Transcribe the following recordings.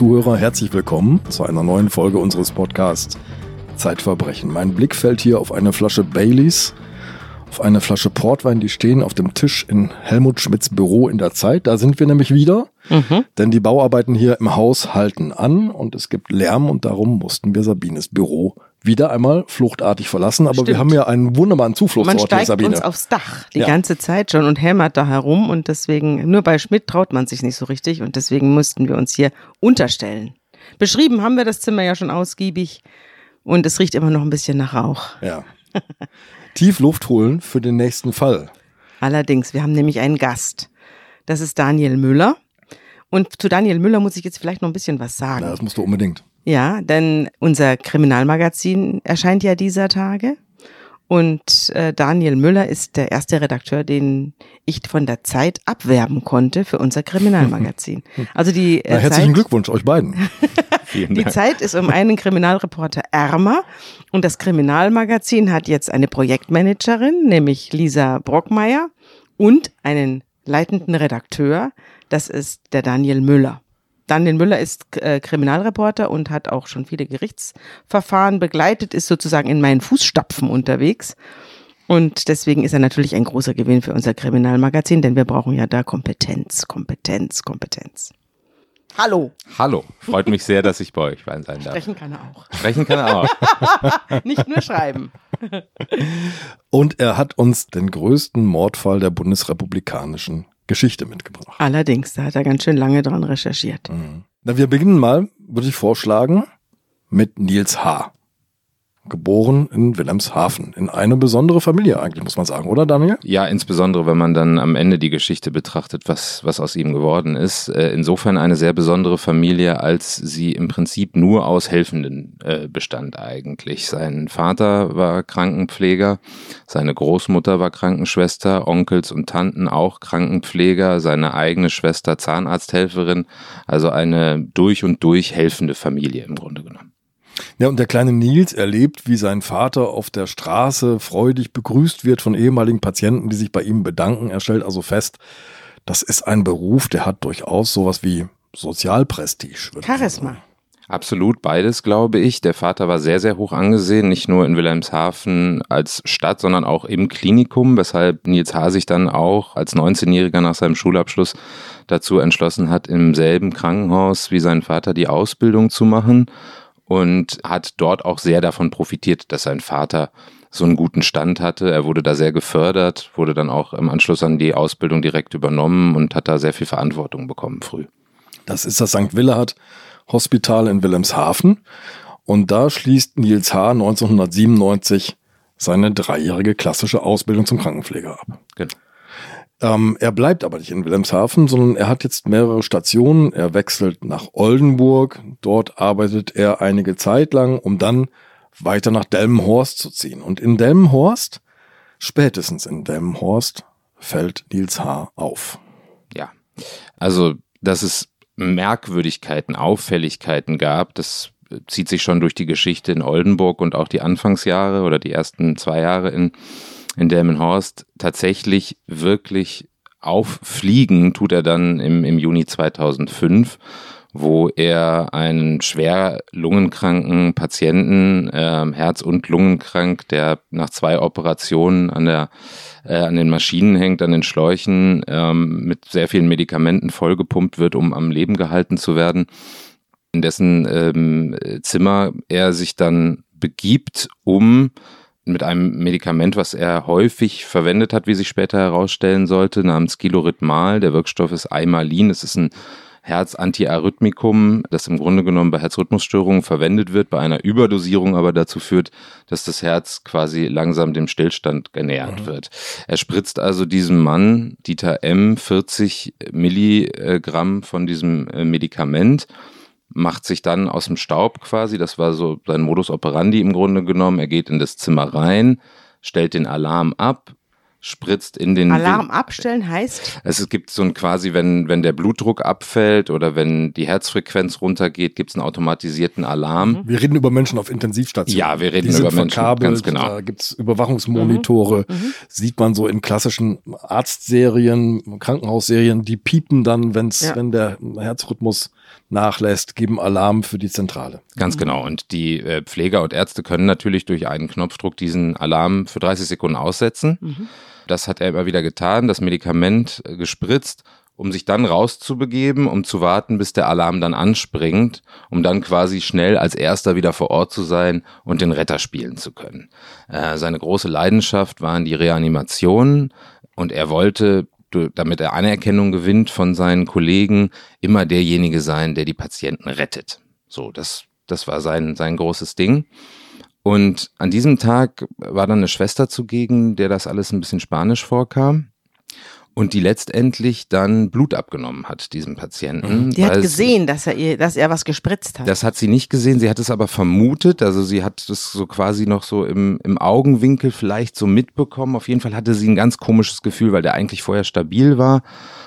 Zuhörer, herzlich willkommen zu einer neuen Folge unseres Podcasts Zeitverbrechen. Mein Blick fällt hier auf eine Flasche Baileys, auf eine Flasche Portwein, die stehen auf dem Tisch in Helmut Schmidts Büro in der Zeit. Da sind wir nämlich wieder, mhm. denn die Bauarbeiten hier im Haus halten an und es gibt Lärm und darum mussten wir Sabines Büro wieder einmal fluchtartig verlassen. Aber Stimmt. wir haben ja einen wunderbaren Zufluchtsort man steigt hier, Sabine. uns aufs Dach die ja. ganze Zeit schon und hämmert da herum und deswegen, nur bei Schmidt traut man sich nicht so richtig und deswegen mussten wir uns hier unterstellen. Beschrieben haben wir das Zimmer ja schon ausgiebig und es riecht immer noch ein bisschen nach Rauch. Ja. Tief Luft holen für den nächsten Fall. Allerdings, wir haben nämlich einen Gast. Das ist Daniel Müller. Und zu Daniel Müller muss ich jetzt vielleicht noch ein bisschen was sagen. Ja, das musst du unbedingt. Ja, denn unser Kriminalmagazin erscheint ja dieser Tage. Und äh, Daniel Müller ist der erste Redakteur, den ich von der Zeit abwerben konnte für unser Kriminalmagazin. Also die äh, Na, herzlichen Zeit, Glückwunsch euch beiden. die Zeit ist um einen Kriminalreporter ärmer und das Kriminalmagazin hat jetzt eine Projektmanagerin, nämlich Lisa Brockmeier und einen leitenden Redakteur, das ist der Daniel Müller. Daniel Müller ist äh, Kriminalreporter und hat auch schon viele Gerichtsverfahren begleitet, ist sozusagen in meinen Fußstapfen unterwegs. Und deswegen ist er natürlich ein großer Gewinn für unser Kriminalmagazin, denn wir brauchen ja da Kompetenz, Kompetenz, Kompetenz. Hallo. Hallo. Freut mich sehr, dass ich bei euch sein darf. Sprechen kann er auch. Sprechen kann er auch. Nicht nur schreiben. Und er hat uns den größten Mordfall der bundesrepublikanischen Geschichte mitgebracht. Allerdings, da hat er ganz schön lange dran recherchiert. Mhm. Na, wir beginnen mal, würde ich vorschlagen, mit Nils H geboren in Wilhelmshaven. In eine besondere Familie eigentlich, muss man sagen, oder Daniel? Ja, insbesondere wenn man dann am Ende die Geschichte betrachtet, was, was aus ihm geworden ist. Äh, insofern eine sehr besondere Familie, als sie im Prinzip nur aus Helfenden äh, bestand eigentlich. Sein Vater war Krankenpfleger, seine Großmutter war Krankenschwester, Onkels und Tanten auch Krankenpfleger, seine eigene Schwester Zahnarzthelferin, also eine durch und durch helfende Familie im Grunde genommen. Ja, und der kleine Nils erlebt, wie sein Vater auf der Straße freudig begrüßt wird von ehemaligen Patienten, die sich bei ihm bedanken. Er stellt also fest, das ist ein Beruf, der hat durchaus sowas wie Sozialprestige. Charisma. Absolut beides, glaube ich. Der Vater war sehr, sehr hoch angesehen, nicht nur in Wilhelmshaven als Stadt, sondern auch im Klinikum, weshalb Nils H. sich dann auch als 19-Jähriger nach seinem Schulabschluss dazu entschlossen hat, im selben Krankenhaus wie sein Vater die Ausbildung zu machen und hat dort auch sehr davon profitiert, dass sein Vater so einen guten Stand hatte. Er wurde da sehr gefördert, wurde dann auch im Anschluss an die Ausbildung direkt übernommen und hat da sehr viel Verantwortung bekommen früh. Das ist das St. Willehard Hospital in Wilhelmshaven und da schließt Nils H. 1997 seine dreijährige klassische Ausbildung zum Krankenpfleger ab. Genau. Ähm, er bleibt aber nicht in Wilhelmshaven, sondern er hat jetzt mehrere Stationen. Er wechselt nach Oldenburg. Dort arbeitet er einige Zeit lang, um dann weiter nach Delmenhorst zu ziehen. Und in Delmenhorst, spätestens in Delmenhorst, fällt Nils H. auf. Ja, also, dass es Merkwürdigkeiten, Auffälligkeiten gab, das zieht sich schon durch die Geschichte in Oldenburg und auch die Anfangsjahre oder die ersten zwei Jahre in in Delmenhorst tatsächlich wirklich auffliegen tut er dann im, im Juni 2005 wo er einen schwer lungenkranken Patienten, äh, Herz- und Lungenkrank, der nach zwei Operationen an der äh, an den Maschinen hängt, an den Schläuchen, ähm, mit sehr vielen Medikamenten vollgepumpt wird, um am Leben gehalten zu werden, in dessen ähm, Zimmer er sich dann begibt, um mit einem Medikament, was er häufig verwendet hat, wie sich später herausstellen sollte, namens Kiloritmal. Der Wirkstoff ist Aimalin. Es ist ein Herzantiarrhythmikum, das im Grunde genommen bei Herzrhythmusstörungen verwendet wird, bei einer Überdosierung aber dazu führt, dass das Herz quasi langsam dem Stillstand genähert mhm. wird. Er spritzt also diesem Mann, Dieter M., 40 Milligramm von diesem äh, Medikament macht sich dann aus dem Staub quasi, das war so sein Modus operandi im Grunde genommen, er geht in das Zimmer rein, stellt den Alarm ab, spritzt in den Alarm Win abstellen heißt? Es gibt so ein quasi, wenn, wenn der Blutdruck abfällt oder wenn die Herzfrequenz runtergeht, gibt es einen automatisierten Alarm. Wir reden über Menschen auf Intensivstationen. Ja, wir reden die über Menschen, verkabelt, ganz genau. Da gibt es Überwachungsmonitore, mhm. mhm. sieht man so in klassischen Arztserien, Krankenhausserien, die piepen dann, wenn's, ja. wenn der Herzrhythmus nachlässt, geben Alarm für die Zentrale. Ganz mhm. genau. Und die äh, Pfleger und Ärzte können natürlich durch einen Knopfdruck diesen Alarm für 30 Sekunden aussetzen. Mhm. Das hat er immer wieder getan, das Medikament äh, gespritzt, um sich dann rauszubegeben, um zu warten, bis der Alarm dann anspringt, um dann quasi schnell als erster wieder vor Ort zu sein und den Retter spielen zu können. Äh, seine große Leidenschaft waren die Reanimationen und er wollte damit er Anerkennung gewinnt von seinen Kollegen, immer derjenige sein, der die Patienten rettet. So, das, das war sein, sein großes Ding. Und an diesem Tag war dann eine Schwester zugegen, der das alles ein bisschen spanisch vorkam und die letztendlich dann Blut abgenommen hat, diesem Patienten. Mhm. Die hat gesehen, dass er ihr, dass er was gespritzt hat. Das hat sie nicht gesehen, sie hat es aber vermutet, also sie hat es so quasi noch so im, im Augenwinkel vielleicht so mitbekommen. Auf jeden Fall hatte sie ein ganz komisches Gefühl, weil der eigentlich vorher stabil war.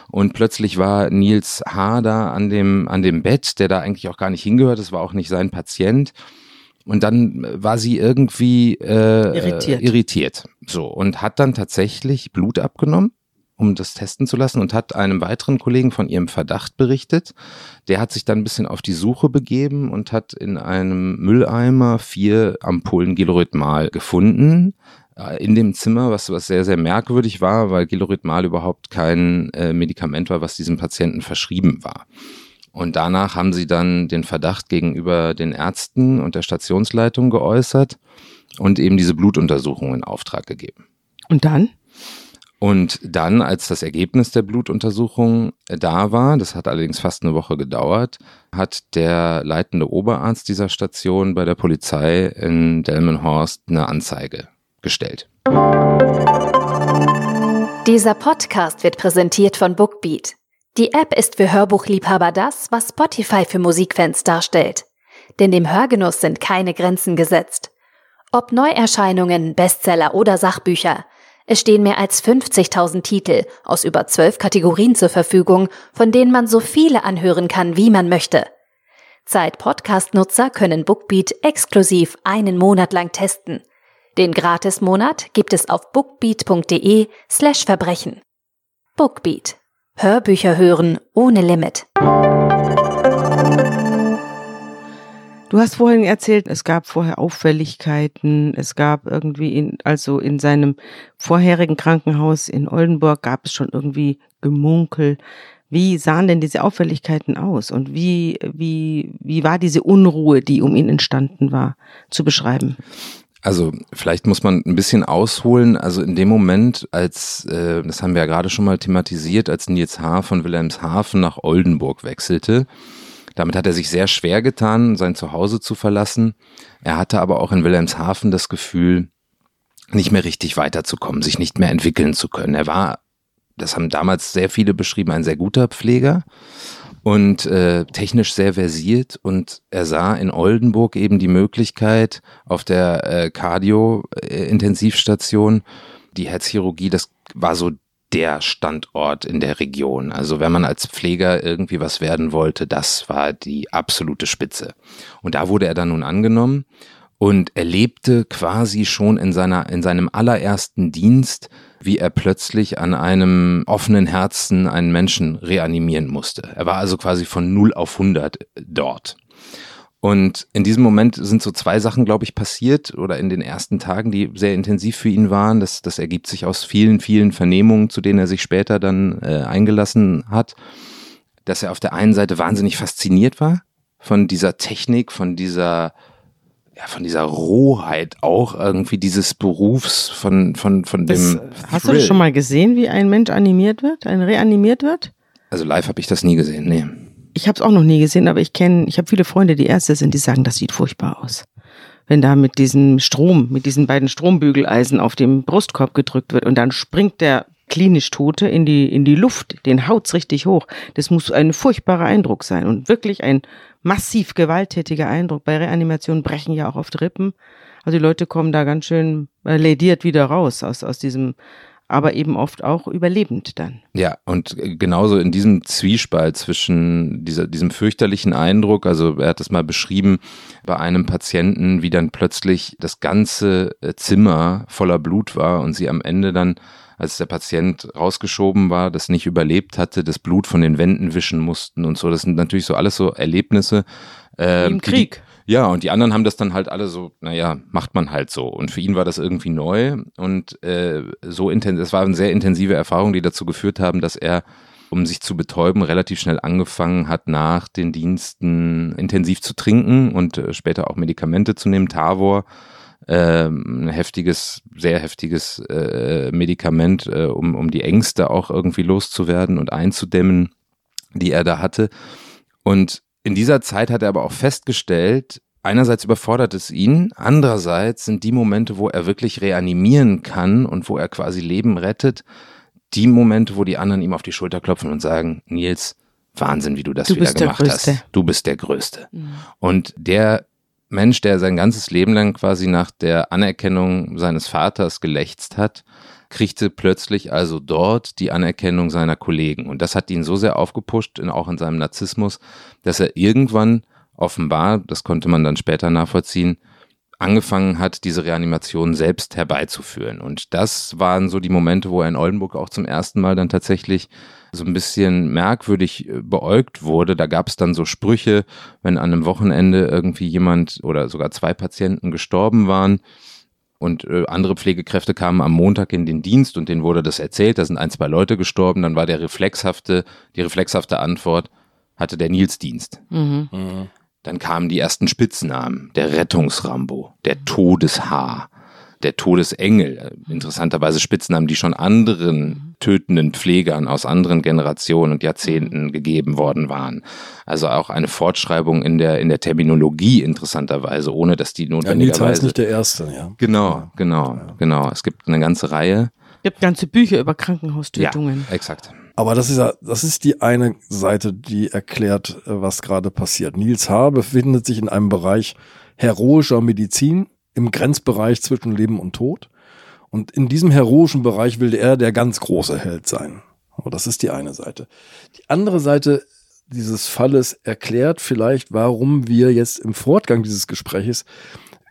Und plötzlich war Nils H. da an dem, an dem Bett, der da eigentlich auch gar nicht hingehört, das war auch nicht sein Patient. Und dann war sie irgendwie äh, irritiert. irritiert. So, und hat dann tatsächlich Blut abgenommen um das testen zu lassen und hat einem weiteren Kollegen von ihrem Verdacht berichtet. Der hat sich dann ein bisschen auf die Suche begeben und hat in einem Mülleimer vier Ampullen Gilorhythmal gefunden äh, in dem Zimmer, was, was sehr, sehr merkwürdig war, weil Gilorhythmal überhaupt kein äh, Medikament war, was diesem Patienten verschrieben war. Und danach haben sie dann den Verdacht gegenüber den Ärzten und der Stationsleitung geäußert und eben diese Blutuntersuchung in Auftrag gegeben. Und dann? Und dann, als das Ergebnis der Blutuntersuchung da war, das hat allerdings fast eine Woche gedauert, hat der leitende Oberarzt dieser Station bei der Polizei in Delmenhorst eine Anzeige gestellt. Dieser Podcast wird präsentiert von Bookbeat. Die App ist für Hörbuchliebhaber das, was Spotify für Musikfans darstellt. Denn dem Hörgenuss sind keine Grenzen gesetzt. Ob Neuerscheinungen, Bestseller oder Sachbücher – es stehen mehr als 50.000 Titel aus über zwölf Kategorien zur Verfügung, von denen man so viele anhören kann, wie man möchte. Zeit-Podcast-Nutzer können Bookbeat exklusiv einen Monat lang testen. Den Gratis-Monat gibt es auf bookbeat.de slash Verbrechen. Bookbeat. Hörbücher hören ohne Limit. Du hast vorhin erzählt, es gab vorher Auffälligkeiten, es gab irgendwie in, also in seinem vorherigen Krankenhaus in Oldenburg gab es schon irgendwie Gemunkel. Wie sahen denn diese Auffälligkeiten aus und wie, wie, wie war diese Unruhe, die um ihn entstanden war, zu beschreiben? Also vielleicht muss man ein bisschen ausholen. Also in dem Moment, als, äh, das haben wir ja gerade schon mal thematisiert, als Nils H. von Wilhelmshaven nach Oldenburg wechselte, damit hat er sich sehr schwer getan, sein Zuhause zu verlassen. Er hatte aber auch in Wilhelmshaven das Gefühl, nicht mehr richtig weiterzukommen, sich nicht mehr entwickeln zu können. Er war, das haben damals sehr viele beschrieben, ein sehr guter Pfleger und äh, technisch sehr versiert und er sah in Oldenburg eben die Möglichkeit auf der äh, Cardio-Intensivstation die Herzchirurgie, das war so der Standort in der Region. Also wenn man als Pfleger irgendwie was werden wollte, das war die absolute Spitze. Und da wurde er dann nun angenommen und erlebte quasi schon in seiner, in seinem allerersten Dienst, wie er plötzlich an einem offenen Herzen einen Menschen reanimieren musste. Er war also quasi von 0 auf 100 dort. Und in diesem Moment sind so zwei Sachen, glaube ich, passiert oder in den ersten Tagen, die sehr intensiv für ihn waren. Das, das ergibt sich aus vielen, vielen Vernehmungen, zu denen er sich später dann äh, eingelassen hat, dass er auf der einen Seite wahnsinnig fasziniert war von dieser Technik, von dieser ja, von dieser Rohheit auch irgendwie dieses Berufs, von, von, von dem. Das, hast Thrill. du das schon mal gesehen, wie ein Mensch animiert wird, ein reanimiert wird? Also live habe ich das nie gesehen, nee ich habe es auch noch nie gesehen, aber ich kenne, ich habe viele Freunde, die Ärzte sind, die sagen, das sieht furchtbar aus. Wenn da mit diesem Strom, mit diesen beiden Strombügeleisen auf dem Brustkorb gedrückt wird und dann springt der klinisch Tote in die, in die Luft, den haut's richtig hoch. Das muss ein furchtbarer Eindruck sein und wirklich ein massiv gewalttätiger Eindruck. Bei Reanimation brechen ja auch oft Rippen. Also die Leute kommen da ganz schön äh, lediert wieder raus aus, aus diesem aber eben oft auch überlebend dann. Ja, und genauso in diesem Zwiespalt zwischen dieser, diesem fürchterlichen Eindruck, also er hat es mal beschrieben, bei einem Patienten, wie dann plötzlich das ganze äh, Zimmer voller Blut war und sie am Ende dann als der Patient rausgeschoben war, das nicht überlebt hatte, das Blut von den Wänden wischen mussten und so. Das sind natürlich so alles so Erlebnisse. Äh, Im Krieg. Die, ja, und die anderen haben das dann halt alle so, naja, macht man halt so. Und für ihn war das irgendwie neu und äh, so intensiv, es war eine sehr intensive Erfahrung, die dazu geführt haben, dass er um sich zu betäuben, relativ schnell angefangen hat, nach den Diensten intensiv zu trinken und äh, später auch Medikamente zu nehmen, Tavor äh, ein heftiges, sehr heftiges äh, Medikament, äh, um, um die Ängste auch irgendwie loszuwerden und einzudämmen, die er da hatte. Und in dieser Zeit hat er aber auch festgestellt, einerseits überfordert es ihn, andererseits sind die Momente, wo er wirklich reanimieren kann und wo er quasi Leben rettet, die Momente, wo die anderen ihm auf die Schulter klopfen und sagen, Nils, Wahnsinn, wie du das du wieder gemacht hast. Du bist der Größte. Mhm. Und der Mensch, der sein ganzes Leben lang quasi nach der Anerkennung seines Vaters gelächzt hat, kriegte plötzlich also dort die Anerkennung seiner Kollegen. Und das hat ihn so sehr aufgepusht, auch in seinem Narzissmus, dass er irgendwann offenbar, das konnte man dann später nachvollziehen, angefangen hat, diese Reanimation selbst herbeizuführen. Und das waren so die Momente, wo er in Oldenburg auch zum ersten Mal dann tatsächlich so ein bisschen merkwürdig äh, beäugt wurde. Da gab es dann so Sprüche, wenn an einem Wochenende irgendwie jemand oder sogar zwei Patienten gestorben waren und äh, andere Pflegekräfte kamen am Montag in den Dienst und denen wurde das erzählt, da sind ein, zwei Leute gestorben, dann war der reflexhafte, die reflexhafte Antwort, hatte der Nils Dienst. Mhm. Mhm. Dann kamen die ersten Spitznamen, der Rettungsrambo, der Todeshaar, der Todesengel, interessanterweise Spitznamen, die schon anderen tötenden Pflegern aus anderen Generationen und Jahrzehnten gegeben worden waren. Also auch eine Fortschreibung in der, in der Terminologie interessanterweise, ohne dass die notwendigerweise... Ja, Nils heißt nicht der Erste, ja. Genau, genau, ja. genau. Es gibt eine ganze Reihe. Es gibt ganze Bücher über Krankenhaustötungen. Ja, exakt. Aber das ist ja, das ist die eine Seite, die erklärt, äh, was gerade passiert. Nils H. befindet sich in einem Bereich heroischer Medizin, im Grenzbereich zwischen Leben und Tod. Und in diesem heroischen Bereich will er der ganz große Held sein. Aber das ist die eine Seite. Die andere Seite dieses Falles erklärt vielleicht, warum wir jetzt im Fortgang dieses Gespräches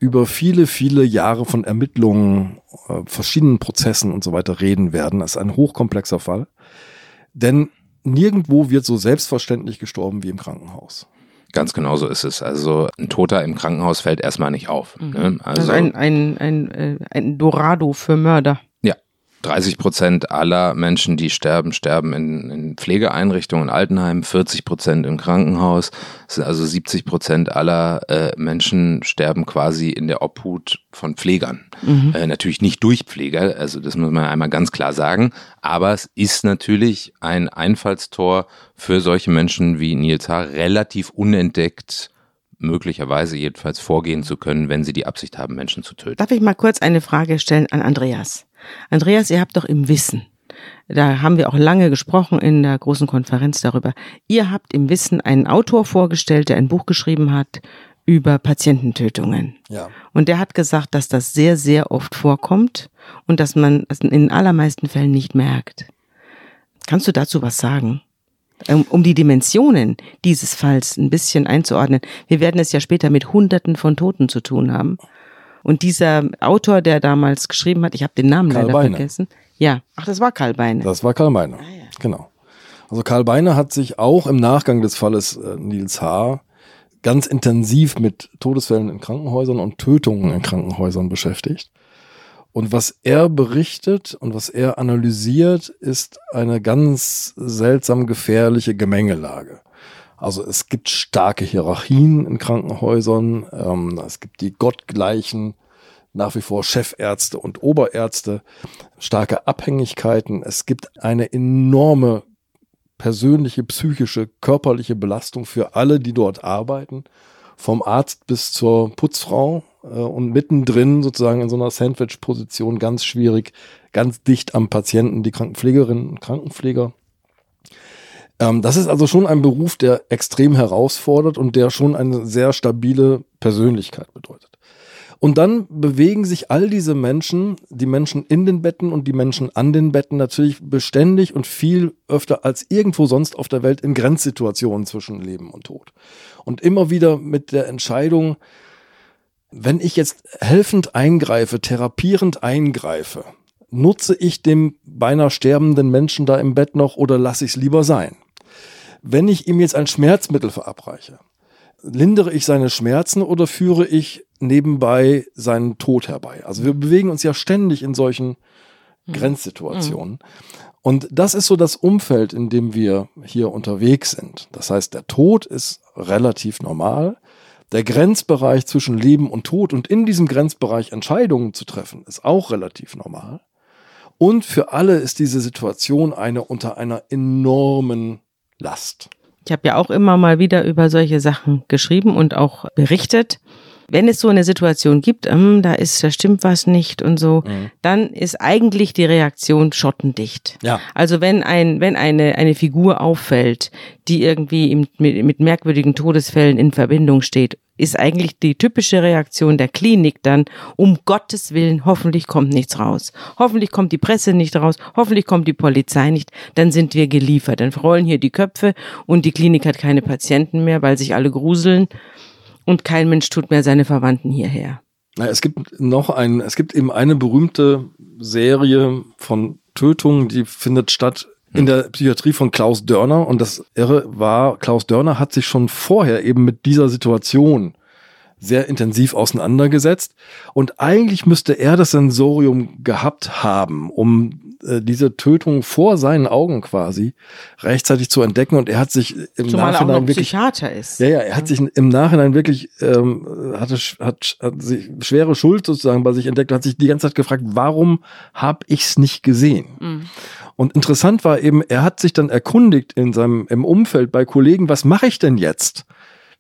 über viele, viele Jahre von Ermittlungen, äh, verschiedenen Prozessen und so weiter reden werden. Das ist ein hochkomplexer Fall. Denn nirgendwo wird so selbstverständlich gestorben wie im Krankenhaus. Ganz genau so ist es. Also ein Toter im Krankenhaus fällt erstmal nicht auf. Mhm. Ne? Also, also ein, ein, ein, äh, ein Dorado für Mörder. 30 Prozent aller Menschen, die sterben, sterben in, in Pflegeeinrichtungen, Altenheimen, 40 Prozent im Krankenhaus. Also 70 Prozent aller äh, Menschen sterben quasi in der Obhut von Pflegern. Mhm. Äh, natürlich nicht durch Pfleger, also das muss man einmal ganz klar sagen. Aber es ist natürlich ein Einfallstor für solche Menschen wie Nils Haar relativ unentdeckt möglicherweise jedenfalls vorgehen zu können, wenn sie die Absicht haben, Menschen zu töten. Darf ich mal kurz eine Frage stellen an Andreas? Andreas, ihr habt doch im Wissen, da haben wir auch lange gesprochen in der großen Konferenz darüber, ihr habt im Wissen einen Autor vorgestellt, der ein Buch geschrieben hat über Patiententötungen. Ja. Und der hat gesagt, dass das sehr, sehr oft vorkommt und dass man es in den allermeisten Fällen nicht merkt. Kannst du dazu was sagen? Um, um die Dimensionen dieses Falls ein bisschen einzuordnen. Wir werden es ja später mit Hunderten von Toten zu tun haben. Und dieser Autor, der damals geschrieben hat, ich habe den Namen Karl leider Beine. vergessen. Ja, ach, das war Karl Beine. Das war Karl Beine, ah, ja. genau. Also Karl Beine hat sich auch im Nachgang des Falles äh, Nils H. ganz intensiv mit Todesfällen in Krankenhäusern und Tötungen in Krankenhäusern beschäftigt. Und was er berichtet und was er analysiert, ist eine ganz seltsam gefährliche Gemengelage. Also es gibt starke Hierarchien in Krankenhäusern. Ähm, es gibt die gottgleichen nach wie vor Chefärzte und Oberärzte, starke Abhängigkeiten. Es gibt eine enorme persönliche, psychische, körperliche Belastung für alle, die dort arbeiten, vom Arzt bis zur Putzfrau äh, und mittendrin sozusagen in so einer Sandwich-Position ganz schwierig, ganz dicht am Patienten, die Krankenpflegerinnen und Krankenpfleger. Ähm, das ist also schon ein Beruf, der extrem herausfordert und der schon eine sehr stabile Persönlichkeit bedeutet. Und dann bewegen sich all diese Menschen, die Menschen in den Betten und die Menschen an den Betten natürlich beständig und viel öfter als irgendwo sonst auf der Welt in Grenzsituationen zwischen Leben und Tod. Und immer wieder mit der Entscheidung, wenn ich jetzt helfend eingreife, therapierend eingreife, nutze ich dem beinahe sterbenden Menschen da im Bett noch oder lasse ich es lieber sein? Wenn ich ihm jetzt ein Schmerzmittel verabreiche, lindere ich seine Schmerzen oder führe ich nebenbei seinen Tod herbei? Also wir bewegen uns ja ständig in solchen mhm. Grenzsituationen. Und das ist so das Umfeld, in dem wir hier unterwegs sind. Das heißt, der Tod ist relativ normal. Der Grenzbereich zwischen Leben und Tod und in diesem Grenzbereich Entscheidungen zu treffen, ist auch relativ normal. Und für alle ist diese Situation eine unter einer enormen Last. Ich habe ja auch immer mal wieder über solche Sachen geschrieben und auch berichtet. Wenn es so eine Situation gibt, ähm, da ist, da stimmt was nicht und so, mhm. dann ist eigentlich die Reaktion schottendicht. Ja. Also wenn ein, wenn eine, eine Figur auffällt, die irgendwie im, mit, mit merkwürdigen Todesfällen in Verbindung steht ist eigentlich die typische Reaktion der Klinik dann, um Gottes Willen, hoffentlich kommt nichts raus. Hoffentlich kommt die Presse nicht raus, hoffentlich kommt die Polizei nicht, dann sind wir geliefert. Dann rollen hier die Köpfe und die Klinik hat keine Patienten mehr, weil sich alle gruseln und kein Mensch tut mehr seine Verwandten hierher. Es gibt noch ein, es gibt eben eine berühmte Serie von Tötungen, die findet statt in der Psychiatrie von Klaus Dörner. Und das Irre war, Klaus Dörner hat sich schon vorher eben mit dieser Situation sehr intensiv auseinandergesetzt. Und eigentlich müsste er das Sensorium gehabt haben, um äh, diese Tötung vor seinen Augen quasi rechtzeitig zu entdecken. Und er hat sich im Zumal Nachhinein er auch noch wirklich Psychiater ist. Ja, ja, er hat sich im Nachhinein wirklich ähm, hatte hat, hat sich schwere Schuld sozusagen bei sich entdeckt und hat sich die ganze Zeit gefragt, warum habe ich's nicht gesehen? Mhm. Und interessant war eben, er hat sich dann erkundigt in seinem im Umfeld bei Kollegen, was mache ich denn jetzt?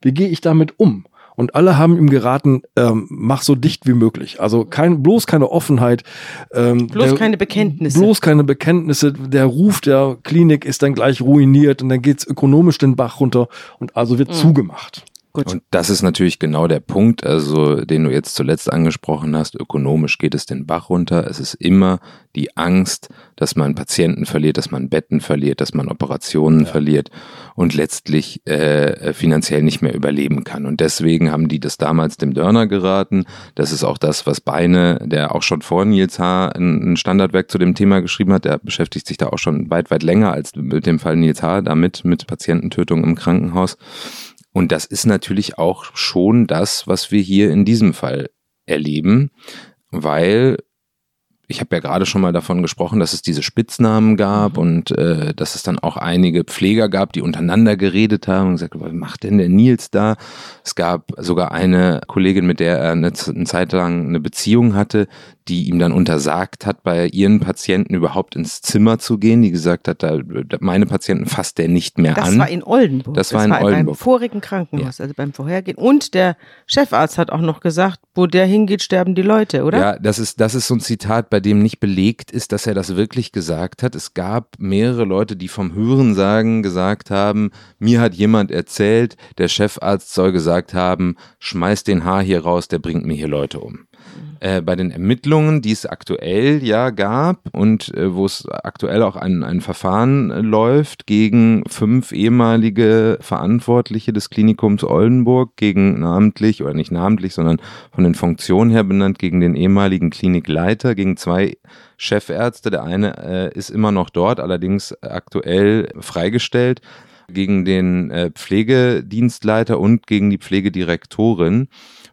Wie gehe ich damit um? Und alle haben ihm geraten, ähm, mach so dicht wie möglich. Also kein, bloß keine Offenheit. Ähm, bloß der, keine Bekenntnisse. Bloß keine Bekenntnisse. Der Ruf der Klinik ist dann gleich ruiniert und dann geht's ökonomisch den Bach runter und also wird mhm. zugemacht. Gut. Und das ist natürlich genau der Punkt, also den du jetzt zuletzt angesprochen hast. Ökonomisch geht es den Bach runter. Es ist immer die Angst, dass man Patienten verliert, dass man Betten verliert, dass man Operationen ja. verliert und letztlich äh, finanziell nicht mehr überleben kann. Und deswegen haben die das damals dem Dörner geraten. Das ist auch das, was Beine, der auch schon vor Nils H. ein Standardwerk zu dem Thema geschrieben hat. Der beschäftigt sich da auch schon weit, weit länger als mit dem Fall Nils H. damit, mit Patiententötung im Krankenhaus. Und das ist natürlich auch schon das, was wir hier in diesem Fall erleben, weil ich habe ja gerade schon mal davon gesprochen, dass es diese Spitznamen gab mhm. und äh, dass es dann auch einige Pfleger gab, die untereinander geredet haben und gesagt, was macht denn der Nils da? Es gab sogar eine Kollegin, mit der er eine, eine Zeit lang eine Beziehung hatte, die ihm dann untersagt hat, bei ihren Patienten überhaupt ins Zimmer zu gehen, die gesagt hat, da, meine Patienten fasst der nicht mehr das an. Das war in Oldenburg. Das, das war in war Oldenburg. Beim vorigen Krankenhaus, ja. also beim Vorhergehen. Und der Chefarzt hat auch noch gesagt, wo der hingeht, sterben die Leute, oder? Ja, das ist, das ist so ein Zitat, bei dem nicht belegt ist, dass er das wirklich gesagt hat. Es gab mehrere Leute, die vom Hörensagen gesagt haben, mir hat jemand erzählt, der Chefarzt soll gesagt haben, schmeiß den Haar hier raus, der bringt mir hier Leute um. Äh, bei den Ermittlungen, die es aktuell ja gab und äh, wo es aktuell auch ein, ein Verfahren äh, läuft gegen fünf ehemalige Verantwortliche des Klinikums Oldenburg, gegen namentlich oder nicht namentlich, sondern von den Funktionen her benannt, gegen den ehemaligen Klinikleiter, gegen zwei Chefärzte. Der eine äh, ist immer noch dort, allerdings aktuell freigestellt gegen den äh, Pflegedienstleiter und gegen die Pflegedirektorin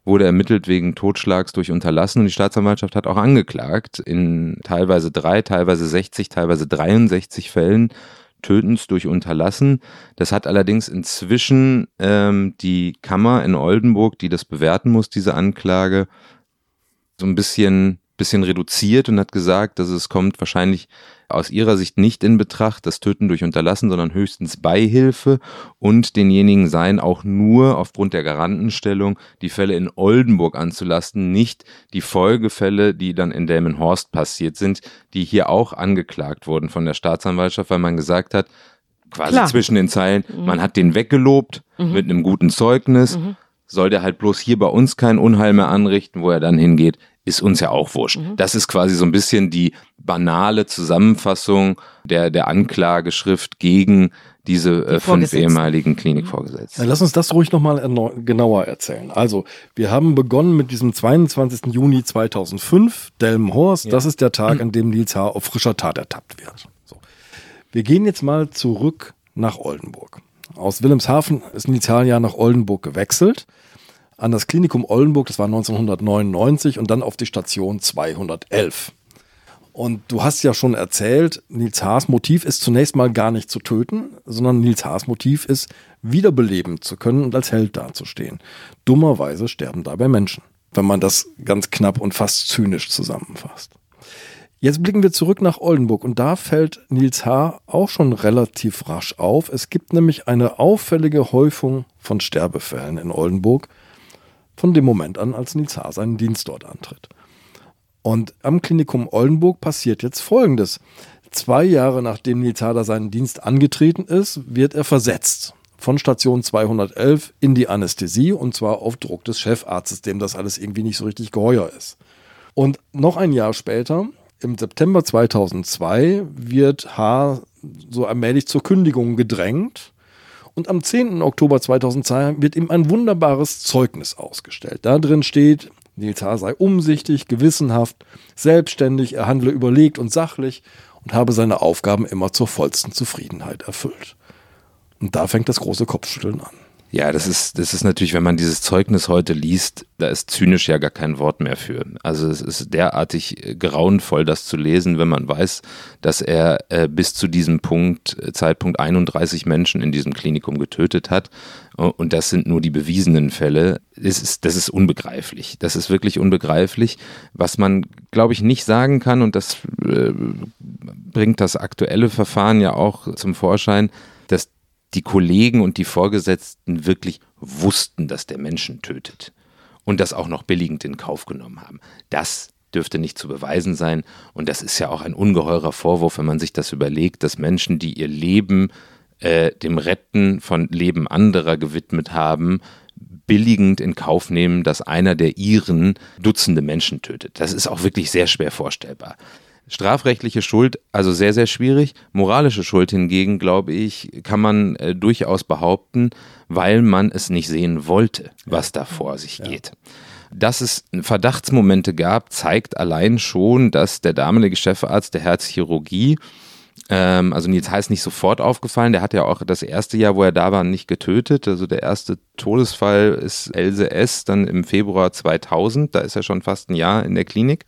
wurde ermittelt wegen Totschlags durch Unterlassen und die Staatsanwaltschaft hat auch angeklagt in teilweise drei, teilweise 60, teilweise 63 Fällen Tötens durch Unterlassen. Das hat allerdings inzwischen ähm, die Kammer in Oldenburg, die das bewerten muss, diese Anklage, so ein bisschen, bisschen reduziert und hat gesagt, dass es kommt wahrscheinlich aus ihrer Sicht nicht in Betracht, das Töten durch Unterlassen, sondern höchstens Beihilfe und denjenigen seien auch nur aufgrund der Garantenstellung die Fälle in Oldenburg anzulasten, nicht die Folgefälle, die dann in Delmenhorst passiert sind, die hier auch angeklagt wurden von der Staatsanwaltschaft, weil man gesagt hat, quasi Klar. zwischen den Zeilen, mhm. man hat den weggelobt mhm. mit einem guten Zeugnis. Mhm soll der halt bloß hier bei uns kein Unheil mehr anrichten, wo er dann hingeht, ist uns ja auch wurscht. Mhm. Das ist quasi so ein bisschen die banale Zusammenfassung der, der Anklageschrift gegen diese äh, fünf ehemaligen Klinikvorgesetzten. lass uns das ruhig nochmal genauer erzählen. Also, wir haben begonnen mit diesem 22. Juni 2005, Delmenhorst. Ja. Das ist der Tag, an dem Nils Haar auf frischer Tat ertappt wird. So. Wir gehen jetzt mal zurück nach Oldenburg. Aus Wilhelmshaven ist Nils Haar ja nach Oldenburg gewechselt an das Klinikum Oldenburg, das war 1999 und dann auf die Station 211. Und du hast ja schon erzählt, Nils Haas Motiv ist zunächst mal gar nicht zu töten, sondern Nils Haas Motiv ist, wiederbeleben zu können und als Held dazustehen. Dummerweise sterben dabei Menschen, wenn man das ganz knapp und fast zynisch zusammenfasst. Jetzt blicken wir zurück nach Oldenburg und da fällt Nils H. auch schon relativ rasch auf. Es gibt nämlich eine auffällige Häufung von Sterbefällen in Oldenburg von dem Moment an, als Nils H. seinen Dienst dort antritt. Und am Klinikum Oldenburg passiert jetzt Folgendes. Zwei Jahre nachdem Nils Hader seinen Dienst angetreten ist, wird er versetzt von Station 211 in die Anästhesie und zwar auf Druck des Chefarztes, dem das alles irgendwie nicht so richtig geheuer ist. Und noch ein Jahr später, im September 2002, wird H. so allmählich zur Kündigung gedrängt. Und am 10. Oktober 2002 wird ihm ein wunderbares Zeugnis ausgestellt. Da drin steht, Nils Haar sei umsichtig, gewissenhaft, selbstständig, er handle überlegt und sachlich und habe seine Aufgaben immer zur vollsten Zufriedenheit erfüllt. Und da fängt das große Kopfschütteln an. Ja, das ist, das ist natürlich, wenn man dieses Zeugnis heute liest, da ist zynisch ja gar kein Wort mehr für. Also es ist derartig äh, grauenvoll, das zu lesen, wenn man weiß, dass er äh, bis zu diesem Punkt, äh, Zeitpunkt 31 Menschen in diesem Klinikum getötet hat. Und das sind nur die bewiesenen Fälle. Das ist, das ist unbegreiflich. Das ist wirklich unbegreiflich. Was man, glaube ich, nicht sagen kann, und das äh, bringt das aktuelle Verfahren ja auch zum Vorschein, die Kollegen und die Vorgesetzten wirklich wussten, dass der Menschen tötet und das auch noch billigend in Kauf genommen haben. Das dürfte nicht zu beweisen sein und das ist ja auch ein ungeheurer Vorwurf, wenn man sich das überlegt, dass Menschen, die ihr Leben äh, dem Retten von Leben anderer gewidmet haben, billigend in Kauf nehmen, dass einer der ihren Dutzende Menschen tötet. Das ist auch wirklich sehr schwer vorstellbar. Strafrechtliche Schuld, also sehr, sehr schwierig. Moralische Schuld hingegen, glaube ich, kann man äh, durchaus behaupten, weil man es nicht sehen wollte, was da vor sich geht. Dass es Verdachtsmomente gab, zeigt allein schon, dass der damalige Chefarzt der Herzchirurgie, ähm, also Nils Heiß nicht sofort aufgefallen, der hat ja auch das erste Jahr, wo er da war, nicht getötet. Also der erste Todesfall ist Else S. dann im Februar 2000, da ist er schon fast ein Jahr in der Klinik.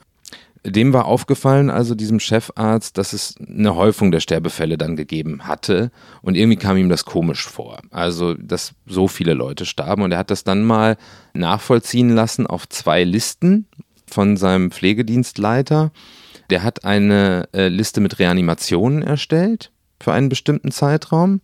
Dem war aufgefallen, also diesem Chefarzt, dass es eine Häufung der Sterbefälle dann gegeben hatte. Und irgendwie kam ihm das komisch vor. Also, dass so viele Leute starben. Und er hat das dann mal nachvollziehen lassen auf zwei Listen von seinem Pflegedienstleiter. Der hat eine äh, Liste mit Reanimationen erstellt für einen bestimmten Zeitraum.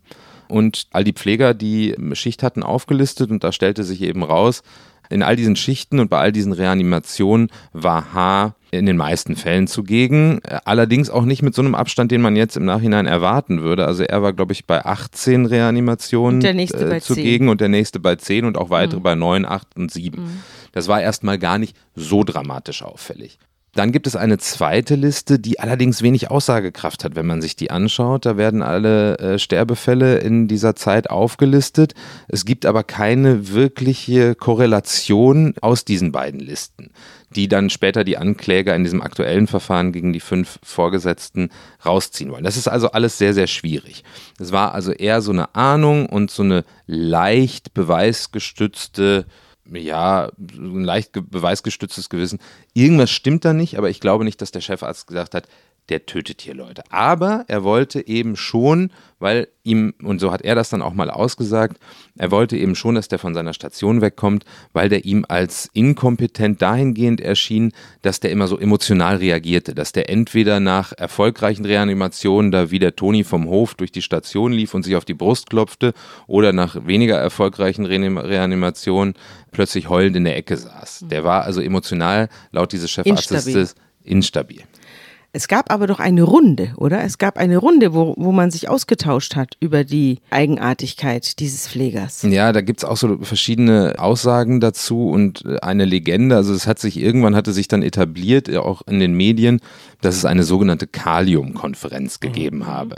Und all die Pfleger, die Schicht hatten, aufgelistet. Und da stellte sich eben raus, in all diesen Schichten und bei all diesen Reanimationen war H in den meisten Fällen zugegen, allerdings auch nicht mit so einem Abstand, den man jetzt im Nachhinein erwarten würde. Also er war, glaube ich, bei 18 Reanimationen äh, zugegen 10. und der nächste bei 10 und auch weitere mhm. bei 9, 8 und 7. Mhm. Das war erstmal gar nicht so dramatisch auffällig. Dann gibt es eine zweite Liste, die allerdings wenig Aussagekraft hat, wenn man sich die anschaut. Da werden alle äh, Sterbefälle in dieser Zeit aufgelistet. Es gibt aber keine wirkliche Korrelation aus diesen beiden Listen, die dann später die Ankläger in diesem aktuellen Verfahren gegen die fünf Vorgesetzten rausziehen wollen. Das ist also alles sehr, sehr schwierig. Es war also eher so eine Ahnung und so eine leicht beweisgestützte ja, ein leicht beweisgestütztes Gewissen. Irgendwas stimmt da nicht, aber ich glaube nicht, dass der Chefarzt gesagt hat, der tötet hier Leute. Aber er wollte eben schon, weil ihm, und so hat er das dann auch mal ausgesagt, er wollte eben schon, dass der von seiner Station wegkommt, weil der ihm als inkompetent dahingehend erschien, dass der immer so emotional reagierte, dass der entweder nach erfolgreichen Reanimationen da wie der Toni vom Hof durch die Station lief und sich auf die Brust klopfte oder nach weniger erfolgreichen Reanimationen plötzlich heulend in der Ecke saß. Der war also emotional laut dieses Chefarztes instabil. instabil. Es gab aber doch eine Runde, oder? Es gab eine Runde, wo, wo man sich ausgetauscht hat über die Eigenartigkeit dieses Pflegers. Ja, da gibt's auch so verschiedene Aussagen dazu und äh, eine Legende. Also es hat sich irgendwann hatte sich dann etabliert, auch in den Medien, dass es eine sogenannte Kalium-Konferenz gegeben mhm. habe.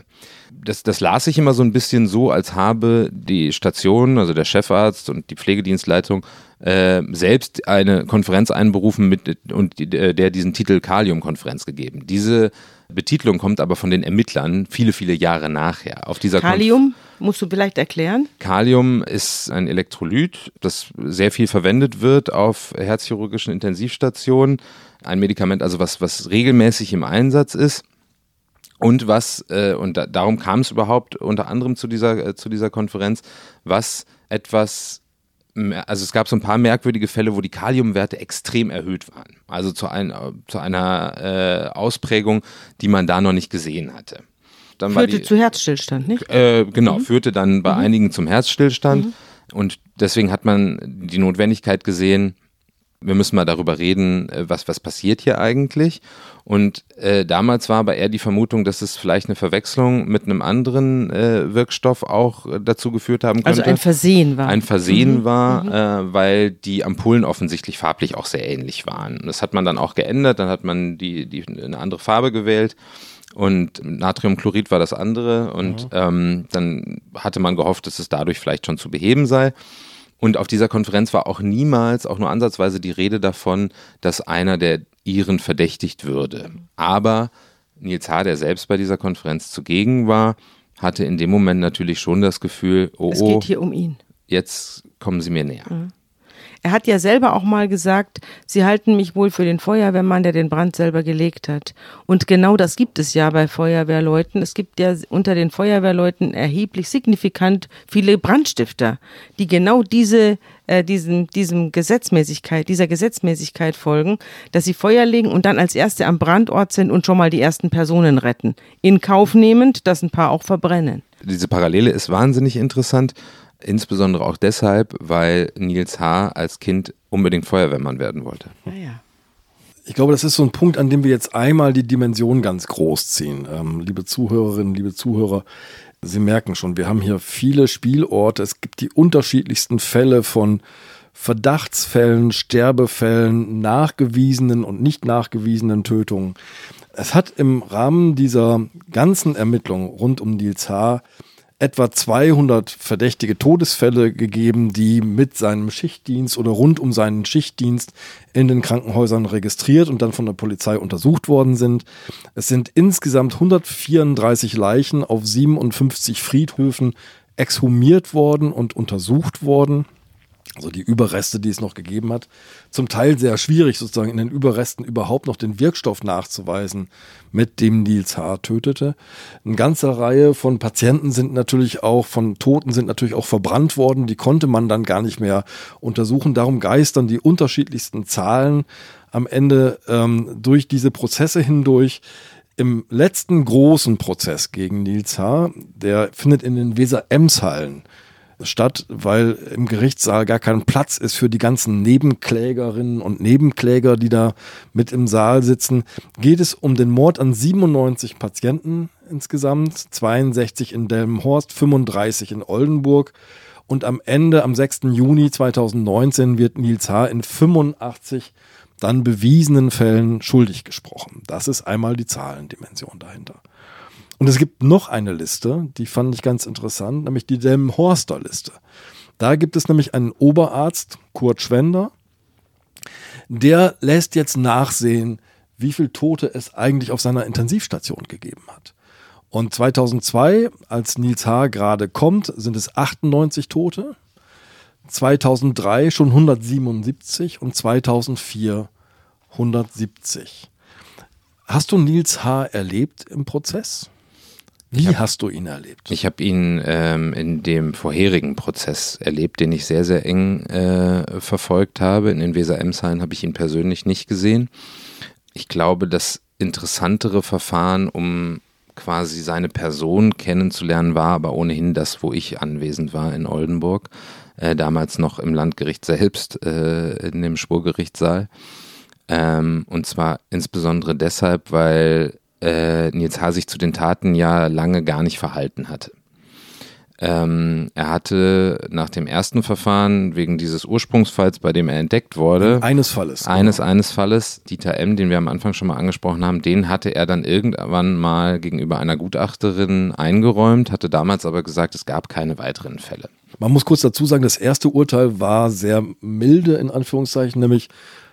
Das, das las ich immer so ein bisschen so, als habe die Station, also der Chefarzt und die Pflegedienstleitung äh, selbst eine Konferenz einberufen mit und äh, der diesen Titel Kalium-Konferenz gegeben. Diese Betitelung kommt aber von den Ermittlern viele, viele Jahre nachher. Auf dieser Kalium musst du vielleicht erklären? Kalium ist ein Elektrolyt, das sehr viel verwendet wird auf herzchirurgischen Intensivstationen. Ein Medikament, also was, was regelmäßig im Einsatz ist. Und was, äh, und da, darum kam es überhaupt unter anderem zu dieser, äh, zu dieser Konferenz, was etwas also es gab so ein paar merkwürdige Fälle, wo die Kaliumwerte extrem erhöht waren. Also zu, ein, zu einer äh, Ausprägung, die man da noch nicht gesehen hatte. Dann führte die, zu Herzstillstand, nicht? Äh, genau, mhm. führte dann bei mhm. einigen zum Herzstillstand. Mhm. Und deswegen hat man die Notwendigkeit gesehen, wir müssen mal darüber reden, äh, was, was passiert hier eigentlich. Und äh, damals war aber eher die Vermutung, dass es vielleicht eine Verwechslung mit einem anderen äh, Wirkstoff auch äh, dazu geführt haben also könnte. Also ein Versehen war. Ein Versehen mhm. war, mhm. Äh, weil die Ampullen offensichtlich farblich auch sehr ähnlich waren. Das hat man dann auch geändert, dann hat man die, die eine andere Farbe gewählt und Natriumchlorid war das andere und mhm. ähm, dann hatte man gehofft, dass es dadurch vielleicht schon zu beheben sei. Und auf dieser Konferenz war auch niemals, auch nur ansatzweise die Rede davon, dass einer der Iren verdächtigt würde. Aber Nils H., der selbst bei dieser Konferenz zugegen war, hatte in dem Moment natürlich schon das Gefühl, oh, es geht hier um ihn. Jetzt kommen Sie mir näher. Mhm. Er hat ja selber auch mal gesagt, Sie halten mich wohl für den Feuerwehrmann, der den Brand selber gelegt hat. Und genau das gibt es ja bei Feuerwehrleuten. Es gibt ja unter den Feuerwehrleuten erheblich signifikant viele Brandstifter, die genau diese äh, diesem, diesem Gesetzmäßigkeit, dieser Gesetzmäßigkeit folgen, dass sie Feuer legen und dann als Erste am Brandort sind und schon mal die ersten Personen retten. In Kauf nehmend, dass ein paar auch verbrennen. Diese Parallele ist wahnsinnig interessant. Insbesondere auch deshalb, weil Nils H. als Kind unbedingt Feuerwehrmann werden wollte. Ja, ja. Ich glaube, das ist so ein Punkt, an dem wir jetzt einmal die Dimension ganz groß ziehen. Ähm, liebe Zuhörerinnen, liebe Zuhörer, Sie merken schon, wir haben hier viele Spielorte. Es gibt die unterschiedlichsten Fälle von Verdachtsfällen, Sterbefällen, nachgewiesenen und nicht nachgewiesenen Tötungen. Es hat im Rahmen dieser ganzen Ermittlungen rund um Nils H etwa 200 verdächtige Todesfälle gegeben, die mit seinem Schichtdienst oder rund um seinen Schichtdienst in den Krankenhäusern registriert und dann von der Polizei untersucht worden sind. Es sind insgesamt 134 Leichen auf 57 Friedhöfen exhumiert worden und untersucht worden also die Überreste, die es noch gegeben hat, zum Teil sehr schwierig, sozusagen in den Überresten überhaupt noch den Wirkstoff nachzuweisen, mit dem Nils H. tötete. Eine ganze Reihe von Patienten sind natürlich auch, von Toten sind natürlich auch verbrannt worden, die konnte man dann gar nicht mehr untersuchen. Darum geistern die unterschiedlichsten Zahlen am Ende ähm, durch diese Prozesse hindurch. Im letzten großen Prozess gegen Nils H., der findet in den Weser-Ems-Hallen statt, weil im Gerichtssaal gar kein Platz ist für die ganzen Nebenklägerinnen und Nebenkläger, die da mit im Saal sitzen, geht es um den Mord an 97 Patienten insgesamt, 62 in Delmenhorst, 35 in Oldenburg. Und am Ende, am 6. Juni 2019, wird Nils H. in 85 dann bewiesenen Fällen schuldig gesprochen. Das ist einmal die Zahlendimension dahinter. Und es gibt noch eine Liste, die fand ich ganz interessant, nämlich die Delmenhorster-Liste. Da gibt es nämlich einen Oberarzt, Kurt Schwender, der lässt jetzt nachsehen, wie viele Tote es eigentlich auf seiner Intensivstation gegeben hat. Und 2002, als Nils H. gerade kommt, sind es 98 Tote. 2003 schon 177 und 2004 170. Hast du Nils H. erlebt im Prozess? Wie hab, hast du ihn erlebt? Ich habe ihn ähm, in dem vorherigen Prozess erlebt, den ich sehr, sehr eng äh, verfolgt habe. In den Weser-Emshain habe ich ihn persönlich nicht gesehen. Ich glaube, das interessantere Verfahren, um quasi seine Person kennenzulernen, war aber ohnehin das, wo ich anwesend war in Oldenburg. Äh, damals noch im Landgericht selbst, äh, in dem Spurgerichtssaal. Ähm, und zwar insbesondere deshalb, weil äh, Nils H. sich zu den Taten ja lange gar nicht verhalten hatte. Ähm, er hatte nach dem ersten Verfahren wegen dieses Ursprungsfalls, bei dem er entdeckt wurde, eines Falles, eines genau. eines Falles, Dieter M., den wir am Anfang schon mal angesprochen haben, den hatte er dann irgendwann mal gegenüber einer Gutachterin eingeräumt, hatte damals aber gesagt, es gab keine weiteren Fälle. Man muss kurz dazu sagen, das erste Urteil war sehr milde in Anführungszeichen, nämlich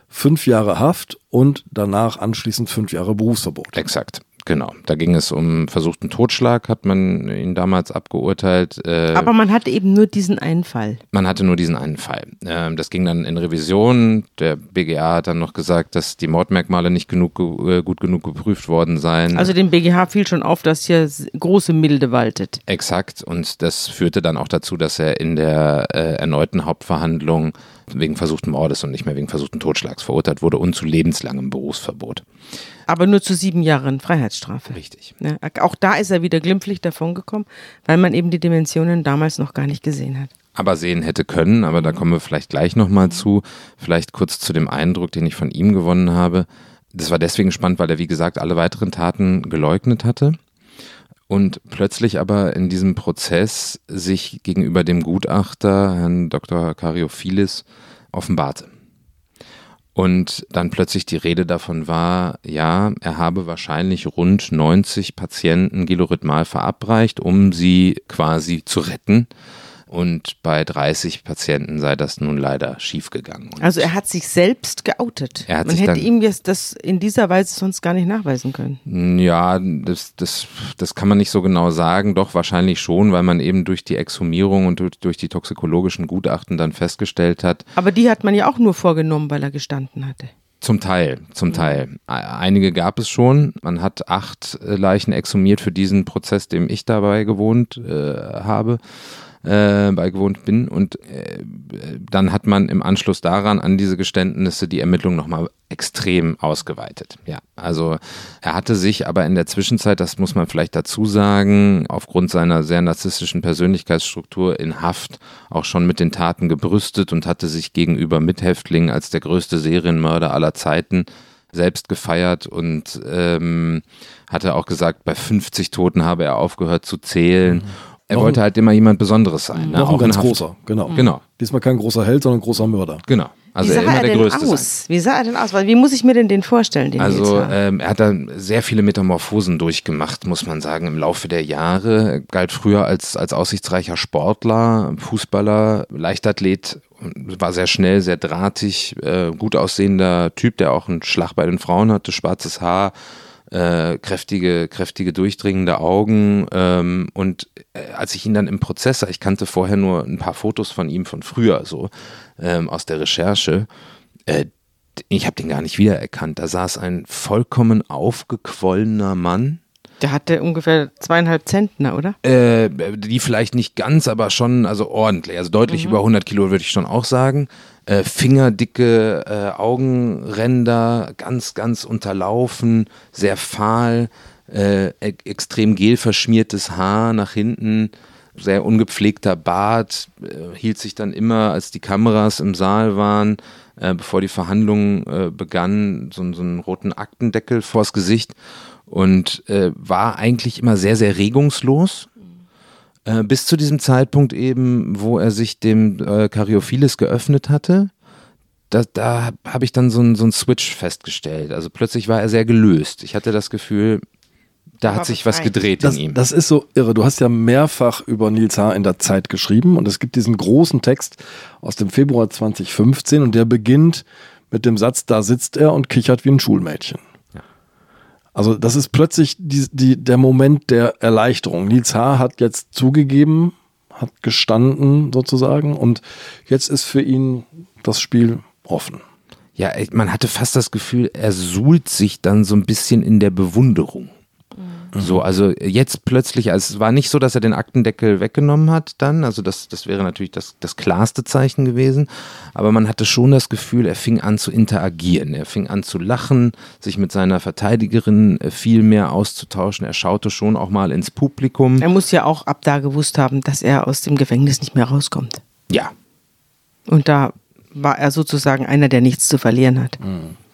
fünf Jahre Haft und danach anschließend fünf Jahre Berufsverbot. Exakt. Genau, da ging es um versuchten Totschlag, hat man ihn damals abgeurteilt. Äh, Aber man hatte eben nur diesen einen Fall. Man hatte nur diesen einen Fall. Ähm, das ging dann in Revision. Der BGA hat dann noch gesagt, dass die Mordmerkmale nicht genug, äh, gut genug geprüft worden seien. Also dem BGH fiel schon auf, dass hier große Milde waltet. Exakt. Und das führte dann auch dazu, dass er in der äh, erneuten Hauptverhandlung wegen versuchten Mordes und nicht mehr wegen versuchten Totschlags verurteilt wurde und zu lebenslangem Berufsverbot. Aber nur zu sieben Jahren Freiheitsstrafe. Richtig. Ja, auch da ist er wieder glimpflich davongekommen, weil man eben die Dimensionen damals noch gar nicht gesehen hat. Aber sehen hätte können, aber da kommen wir vielleicht gleich nochmal zu. Vielleicht kurz zu dem Eindruck, den ich von ihm gewonnen habe. Das war deswegen spannend, weil er, wie gesagt, alle weiteren Taten geleugnet hatte und plötzlich aber in diesem Prozess sich gegenüber dem Gutachter, Herrn Dr. Karyophilis, offenbarte. Und dann plötzlich die Rede davon war, ja, er habe wahrscheinlich rund 90 Patienten Gilorhythmal verabreicht, um sie quasi zu retten. Und bei 30 Patienten sei das nun leider schiefgegangen. Und also er hat sich selbst geoutet. Man hätte ihm jetzt das in dieser Weise sonst gar nicht nachweisen können. Ja, das, das, das kann man nicht so genau sagen. Doch, wahrscheinlich schon, weil man eben durch die Exhumierung und durch, durch die toxikologischen Gutachten dann festgestellt hat. Aber die hat man ja auch nur vorgenommen, weil er gestanden hatte. Zum Teil, zum Teil. Einige gab es schon. Man hat acht Leichen exhumiert für diesen Prozess, dem ich dabei gewohnt äh, habe äh, beigewohnt bin. Und äh, dann hat man im Anschluss daran an diese Geständnisse die Ermittlung nochmal extrem ausgeweitet. Ja, also er hatte sich aber in der Zwischenzeit, das muss man vielleicht dazu sagen, aufgrund seiner sehr narzisstischen Persönlichkeitsstruktur in Haft auch schon mit den Taten gebrüstet und hatte sich gegenüber Mithäftlingen als der größte Serienmörder aller Zeiten selbst gefeiert und ähm, hatte auch gesagt, bei 50 Toten habe er aufgehört zu zählen. Mhm. Er noch wollte halt immer jemand Besonderes sein. Ne? Noch ein ganz großer, genau. genau. Diesmal kein großer Held, sondern ein großer Mörder. Genau. Also wie sah er, er denn aus? Sein. Wie sah er denn aus? Wie muss ich mir denn den vorstellen? Den also ähm, er hat dann sehr viele Metamorphosen durchgemacht, muss man sagen, im Laufe der Jahre. Er galt früher als, als aussichtsreicher Sportler, Fußballer, Leichtathlet, war sehr schnell, sehr drahtig, äh, gut aussehender Typ, der auch einen Schlag bei den Frauen hatte, schwarzes Haar, äh, kräftige, kräftige, durchdringende Augen. Ähm, und äh, als ich ihn dann im Prozess sah, ich kannte vorher nur ein paar Fotos von ihm von früher, so ähm, aus der Recherche, äh, ich habe den gar nicht wiedererkannt. Da saß ein vollkommen aufgequollener Mann. Der hatte ungefähr zweieinhalb Zentner, oder? Äh, die vielleicht nicht ganz, aber schon, also ordentlich. Also deutlich mhm. über 100 Kilo würde ich schon auch sagen äh, fingerdicke äh, Augenränder, ganz, ganz unterlaufen, sehr fahl, äh, e extrem gelverschmiertes Haar nach hinten, sehr ungepflegter Bart, äh, hielt sich dann immer, als die Kameras im Saal waren, äh, bevor die Verhandlungen äh, begannen, so, so einen roten Aktendeckel vors Gesicht und war eigentlich immer sehr, sehr regungslos äh, bis zu diesem Zeitpunkt eben, wo er sich dem äh, Karyophiles geöffnet hatte, da, da habe ich dann so einen so Switch festgestellt. Also plötzlich war er sehr gelöst. Ich hatte das Gefühl, da hat sich was gedreht das, in ihm. Das ist so irre. Du hast ja mehrfach über Nils Haar in der Zeit geschrieben und es gibt diesen großen Text aus dem Februar 2015 und der beginnt mit dem Satz, da sitzt er und kichert wie ein Schulmädchen. Also das ist plötzlich die, die, der Moment der Erleichterung. Nils H. hat jetzt zugegeben, hat gestanden sozusagen und jetzt ist für ihn das Spiel offen. Ja, man hatte fast das Gefühl, er suhlt sich dann so ein bisschen in der Bewunderung. So, also jetzt plötzlich, also es war nicht so, dass er den Aktendeckel weggenommen hat dann, also das, das wäre natürlich das, das klarste Zeichen gewesen, aber man hatte schon das Gefühl, er fing an zu interagieren, er fing an zu lachen, sich mit seiner Verteidigerin äh, viel mehr auszutauschen, er schaute schon auch mal ins Publikum. Er muss ja auch ab da gewusst haben, dass er aus dem Gefängnis nicht mehr rauskommt. Ja. Und da war er sozusagen einer, der nichts zu verlieren hat.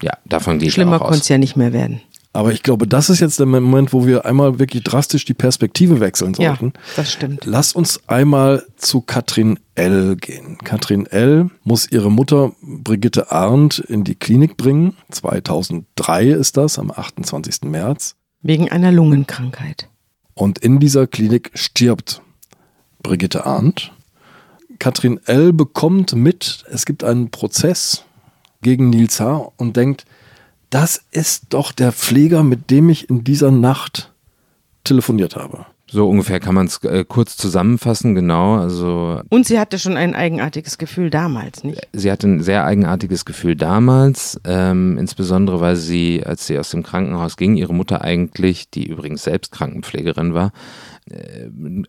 Ja, davon ich Schlimmer konnte es ja nicht mehr werden. Aber ich glaube, das ist jetzt der Moment, wo wir einmal wirklich drastisch die Perspektive wechseln Ja, sollten. das stimmt. Lass uns einmal zu Katrin L. gehen. Katrin L. muss ihre Mutter Brigitte Arndt in die Klinik bringen. 2003 ist das, am 28. März. Wegen einer Lungenkrankheit. Und in dieser Klinik stirbt Brigitte Arndt. Katrin L. bekommt mit, es gibt einen Prozess gegen Nils H. und denkt, das ist doch der Pfleger, mit dem ich in dieser Nacht telefoniert habe. So ungefähr kann man es äh, kurz zusammenfassen, genau. Also Und sie hatte schon ein eigenartiges Gefühl damals, nicht? sie hatte ein sehr eigenartiges Gefühl damals, ähm, insbesondere weil sie, als sie aus dem Krankenhaus ging, ihre Mutter eigentlich, die übrigens selbst Krankenpflegerin war, äh,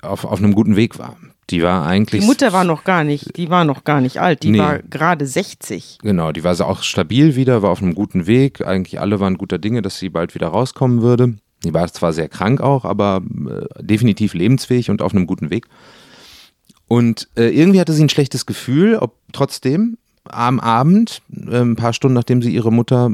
auf, auf einem guten Weg war. Die war eigentlich. Die Mutter war noch gar nicht, die war noch gar nicht alt, die Nee. war gerade 60. Genau, die war auch stabil wieder, war auf einem guten Weg. Eigentlich alle waren guter Dinge, dass sie bald wieder rauskommen würde. Die war zwar sehr krank auch, aber äh, definitiv lebensfähig und auf einem guten Weg. Und äh, irgendwie hatte sie ein schlechtes Gefühl, ob trotzdem am Abend, äh, ein paar Stunden nachdem sie ihre Mutter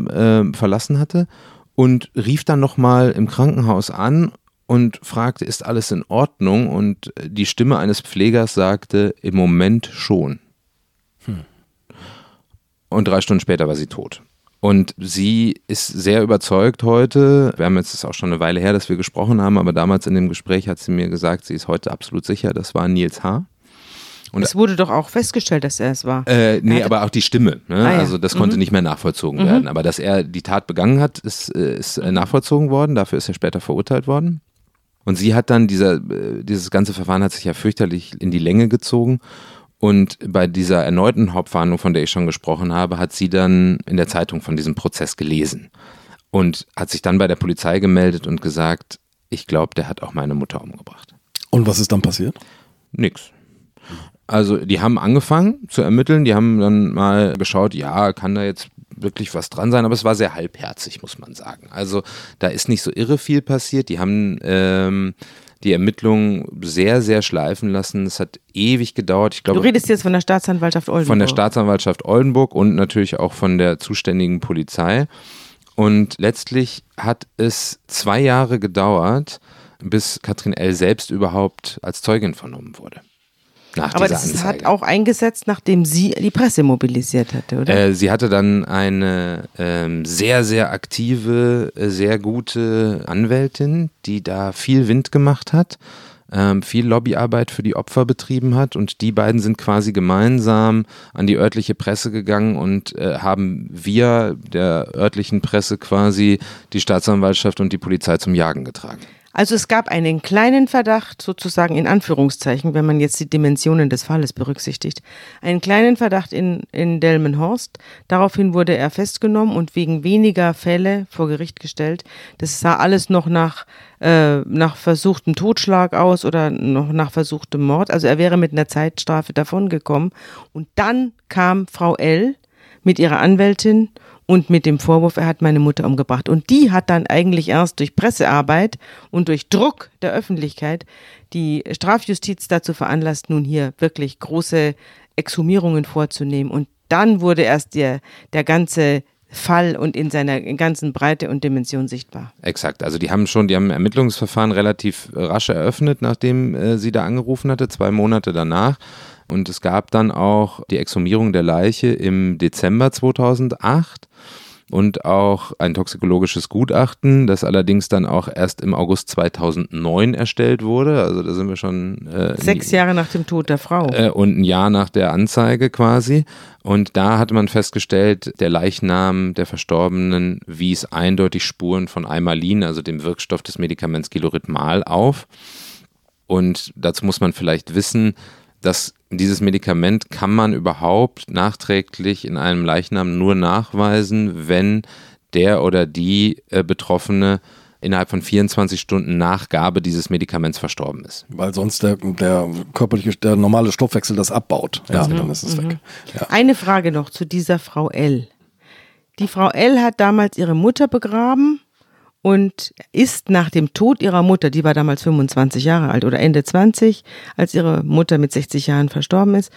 äh, verlassen hatte, und rief dann nochmal im Krankenhaus an und fragte, ist alles in Ordnung? Und die Stimme eines Pflegers sagte, im Moment schon. Und drei Stunden später war sie tot. Und sie ist sehr überzeugt heute. Wir haben jetzt ist auch schon eine Weile her, dass wir gesprochen haben, aber damals in dem Gespräch hat sie mir gesagt, sie ist heute absolut sicher, das war Nils H. Und- es wurde doch auch festgestellt, dass er es war. Äh, nee, Er aber auch die Stimme. Ne? Ah, ja. Also das konnte nicht mehr nachvollzogen werden. Aber dass er die Tat begangen hat, ist, äh, ist äh, nachvollzogen worden. Dafür ist er später verurteilt worden. Und sie hat dann, dieser, äh, dieses ganze Verfahren hat sich ja fürchterlich in die Länge gezogen. Und bei dieser erneuten Hauptverhandlung, von der ich schon gesprochen habe, hat sie dann in der Zeitung von diesem Prozess gelesen. Und hat sich dann bei der Polizei gemeldet und gesagt, ich glaube, der hat auch meine Mutter umgebracht. Und was ist dann passiert? Nix. Also die haben angefangen zu ermitteln, die haben dann mal geschaut, ja, kann da jetzt wirklich was dran sein, aber es war sehr halbherzig, muss man sagen. Also da ist nicht so irre viel passiert. Die haben ähm, die Ermittlungen sehr, sehr schleifen lassen. Es hat ewig gedauert. Ich Du glaube, redest jetzt von der Staatsanwaltschaft Oldenburg. von der Staatsanwaltschaft Oldenburg und natürlich auch von der zuständigen Polizei. Und letztlich hat es zwei Jahre gedauert, bis Katrin L. selbst überhaupt als Zeugin vernommen wurde. Nach Aber dieser das Anzeige. hat auch eingesetzt, nachdem sie die Presse mobilisiert hatte, oder? Äh, sie hatte dann eine ähm, sehr, sehr aktive, äh, sehr gute Anwältin, die da viel Wind gemacht hat, ähm, viel Lobbyarbeit für die Opfer betrieben hat und die beiden sind quasi gemeinsam an die örtliche Presse gegangen und äh, haben via der örtlichen Presse quasi die Staatsanwaltschaft und die Polizei zum Jagen getragen. Also es gab einen kleinen Verdacht, sozusagen in Anführungszeichen, wenn man jetzt die Dimensionen des Falles berücksichtigt, einen kleinen Verdacht in, in Delmenhorst. Daraufhin wurde er festgenommen und wegen weniger Fälle vor Gericht gestellt. Das sah alles noch nach, äh, nach versuchtem Totschlag aus oder noch nach versuchtem Mord. Also er wäre mit einer Zeitstrafe davongekommen. Und dann kam Frau L. mit ihrer Anwältin und mit dem Vorwurf, er hat meine Mutter umgebracht. Und die hat dann eigentlich erst durch Pressearbeit und durch Druck der Öffentlichkeit die Strafjustiz dazu veranlasst, nun hier wirklich große Exhumierungen vorzunehmen. Und dann wurde erst der, der ganze Fall und in seiner ganzen Breite und Dimension sichtbar. Exakt. Also die haben schon, die haben ein Ermittlungsverfahren relativ rasch eröffnet, nachdem äh, sie da angerufen hatte, zwei Monate danach. Und es gab dann auch die Exhumierung der Leiche im Dezember 2008 und auch ein toxikologisches Gutachten, das allerdings dann auch erst im August 2009 erstellt wurde. Also da sind wir schon äh, Sechs Jahre nach dem Tod der Frau. äh, und ein Jahr nach der Anzeige quasi. Und da hatte man festgestellt, der Leichnam der Verstorbenen wies eindeutig Spuren von Eimalin, also dem Wirkstoff des Medikaments Gilorhythmal, auf. Und dazu muss man vielleicht wissen, dass dieses Medikament kann man überhaupt nachträglich in einem Leichnam nur nachweisen, wenn der oder die äh, Betroffene innerhalb von 24 Stunden nach Gabe dieses Medikaments verstorben ist. Weil sonst der, der körperliche, der normale Stoffwechsel das abbaut. Ja, dann ist es weg. Ja. Eine Frage noch zu dieser Frau L. Die Frau L hat damals ihre Mutter begraben und ist nach dem Tod ihrer Mutter, die war damals 25 Jahre alt oder Ende 20, als ihre Mutter mit 60 Jahren verstorben ist,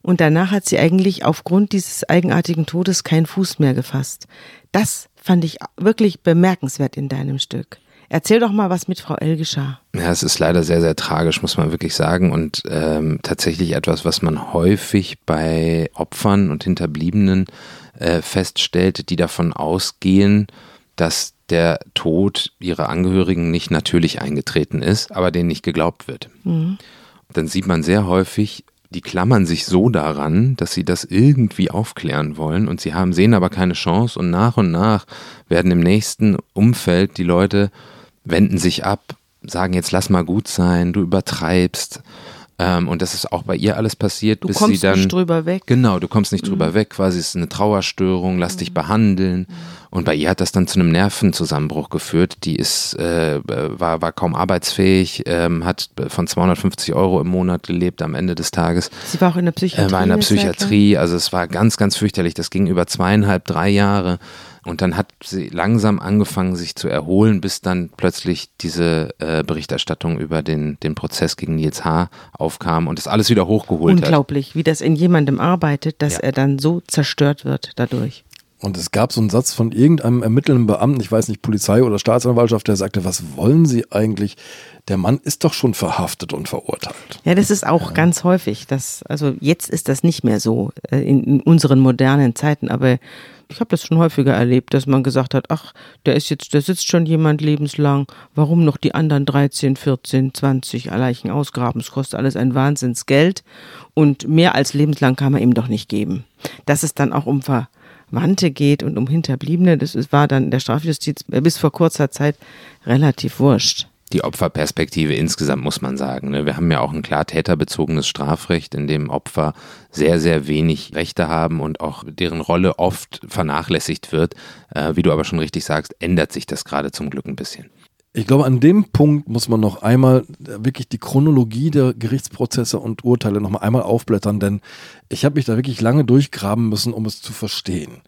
Und danach hat sie eigentlich aufgrund dieses eigenartigen Todes keinen Fuß mehr gefasst. Das fand ich wirklich bemerkenswert in deinem Stück. Erzähl doch mal, was mit Frau L geschah. Ja, es ist leider sehr, sehr tragisch, muss man wirklich sagen. Und ähm, tatsächlich etwas, was man häufig bei Opfern und Hinterbliebenen äh, feststellt, die davon ausgehen, dass der Tod ihrer Angehörigen nicht natürlich eingetreten ist, aber denen nicht geglaubt wird. Mhm. Dann sieht man sehr häufig, die klammern sich so daran, dass sie das irgendwie aufklären wollen und sie haben, sehen aber keine Chance und nach und nach werden im nächsten Umfeld die Leute wenden sich ab, sagen jetzt lass mal gut sein, du übertreibst. Ähm, und das ist auch bei ihr alles passiert, du bis kommst sie dann. Nicht drüber weg. Genau, du kommst nicht mhm. drüber weg, quasi es ist eine Trauerstörung, lass mhm. dich behandeln. Mhm. Und bei ihr hat das dann zu einem Nervenzusammenbruch geführt. Die ist, äh, war, war kaum arbeitsfähig, ähm, hat von 250 Euro im Monat gelebt am Ende des Tages. Sie war auch in der Psychiatrie. Äh, war in der Psychiatrie, also es war ganz, ganz fürchterlich. Das ging über zweieinhalb, drei Jahre. Und dann hat sie langsam angefangen, sich zu erholen, bis dann plötzlich diese äh, Berichterstattung über den, den Prozess gegen Nils H. aufkam und das alles wieder hochgeholt Unglaublich, hat. Unglaublich, wie das in jemandem arbeitet, dass ja. er dann so zerstört wird dadurch. Und es gab so einen Satz von irgendeinem ermittelnden Beamten, ich weiß nicht, Polizei oder Staatsanwaltschaft, der sagte, was wollen Sie eigentlich? Der Mann ist doch schon verhaftet und verurteilt. Ja, das ist auch ja. ganz häufig. Das, also jetzt ist das nicht mehr so äh, in, in unseren modernen Zeiten, aber ich habe das schon häufiger erlebt, dass man gesagt hat, ach, der ist jetzt, da sitzt schon jemand lebenslang, warum noch die anderen 13, 14, 20 Leichen ausgraben? Es kostet alles ein Wahnsinnsgeld und mehr als lebenslang kann man ihm doch nicht geben. Dass es dann auch um Verwandte geht und um Hinterbliebene, das war dann der Strafjustiz bis vor kurzer Zeit relativ wurscht die Opferperspektive insgesamt, muss man sagen. Ne? Wir haben ja auch ein klar täterbezogenes Strafrecht, in dem Opfer sehr, sehr wenig Rechte haben und auch deren Rolle oft vernachlässigt wird. Äh, wie du aber schon richtig sagst, ändert sich das gerade zum Glück ein bisschen. Ich glaube, an dem Punkt muss man noch einmal wirklich die Chronologie der Gerichtsprozesse und Urteile noch mal einmal aufblättern, denn ich habe mich da wirklich lange durchgraben müssen, um es zu verstehen.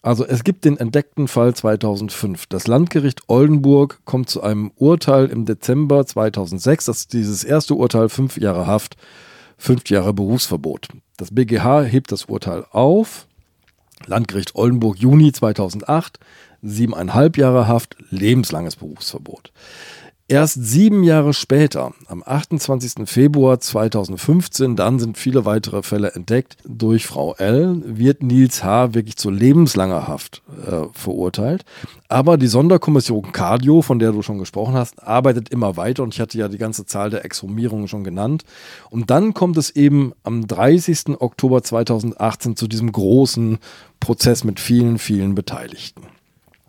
Also es gibt den entdeckten Fall 2005. Das Landgericht Oldenburg kommt zu einem Urteil im Dezember 2006. Das ist dieses erste Urteil, fünf Jahre Haft, fünf Jahre Berufsverbot. Das BGH hebt das Urteil auf. Landgericht Oldenburg Juni 2008, siebeneinhalb Jahre Haft, lebenslanges Berufsverbot. Erst sieben Jahre später, am 28. Februar 2015, dann sind viele weitere Fälle entdeckt, durch Frau L. wird Nils H. wirklich zu lebenslanger Haft äh, verurteilt. Aber die Sonderkommission Cardio, von der du schon gesprochen hast, arbeitet immer weiter und ich hatte ja die ganze Zahl der Exhumierungen schon genannt. Und dann kommt es eben am 30. Oktober 2018 zu diesem großen Prozess mit vielen, vielen Beteiligten.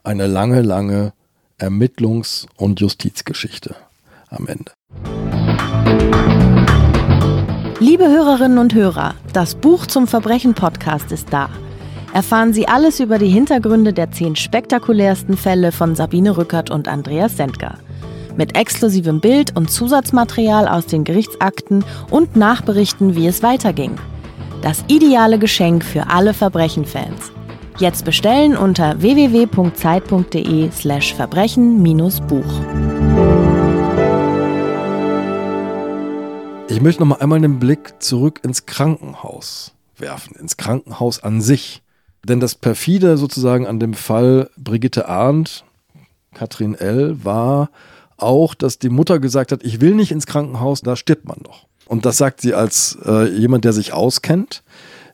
Eine lange, lange Ermittlungs- und Justizgeschichte am Ende. Liebe Hörerinnen und Hörer, das Buch zum Verbrechen-Podcast ist da. Erfahren Sie alles über die Hintergründe der zehn spektakulärsten Fälle von Sabine Rückert und Andreas Sendker. Mit exklusivem Bild und Zusatzmaterial aus den Gerichtsakten und Nachberichten, wie es weiterging. Das ideale Geschenk für alle Verbrechen-Fans. Jetzt bestellen unter www.zeit.de slash Verbrechen-Buch. Ich möchte noch mal einmal den Blick zurück ins Krankenhaus werfen, ins Krankenhaus an sich. Denn das perfide sozusagen an dem Fall Brigitte Arndt, Katrin L., war auch, dass die Mutter gesagt hat, ich will nicht ins Krankenhaus, da stirbt man doch. Und das sagt sie als äh, jemand, der sich auskennt.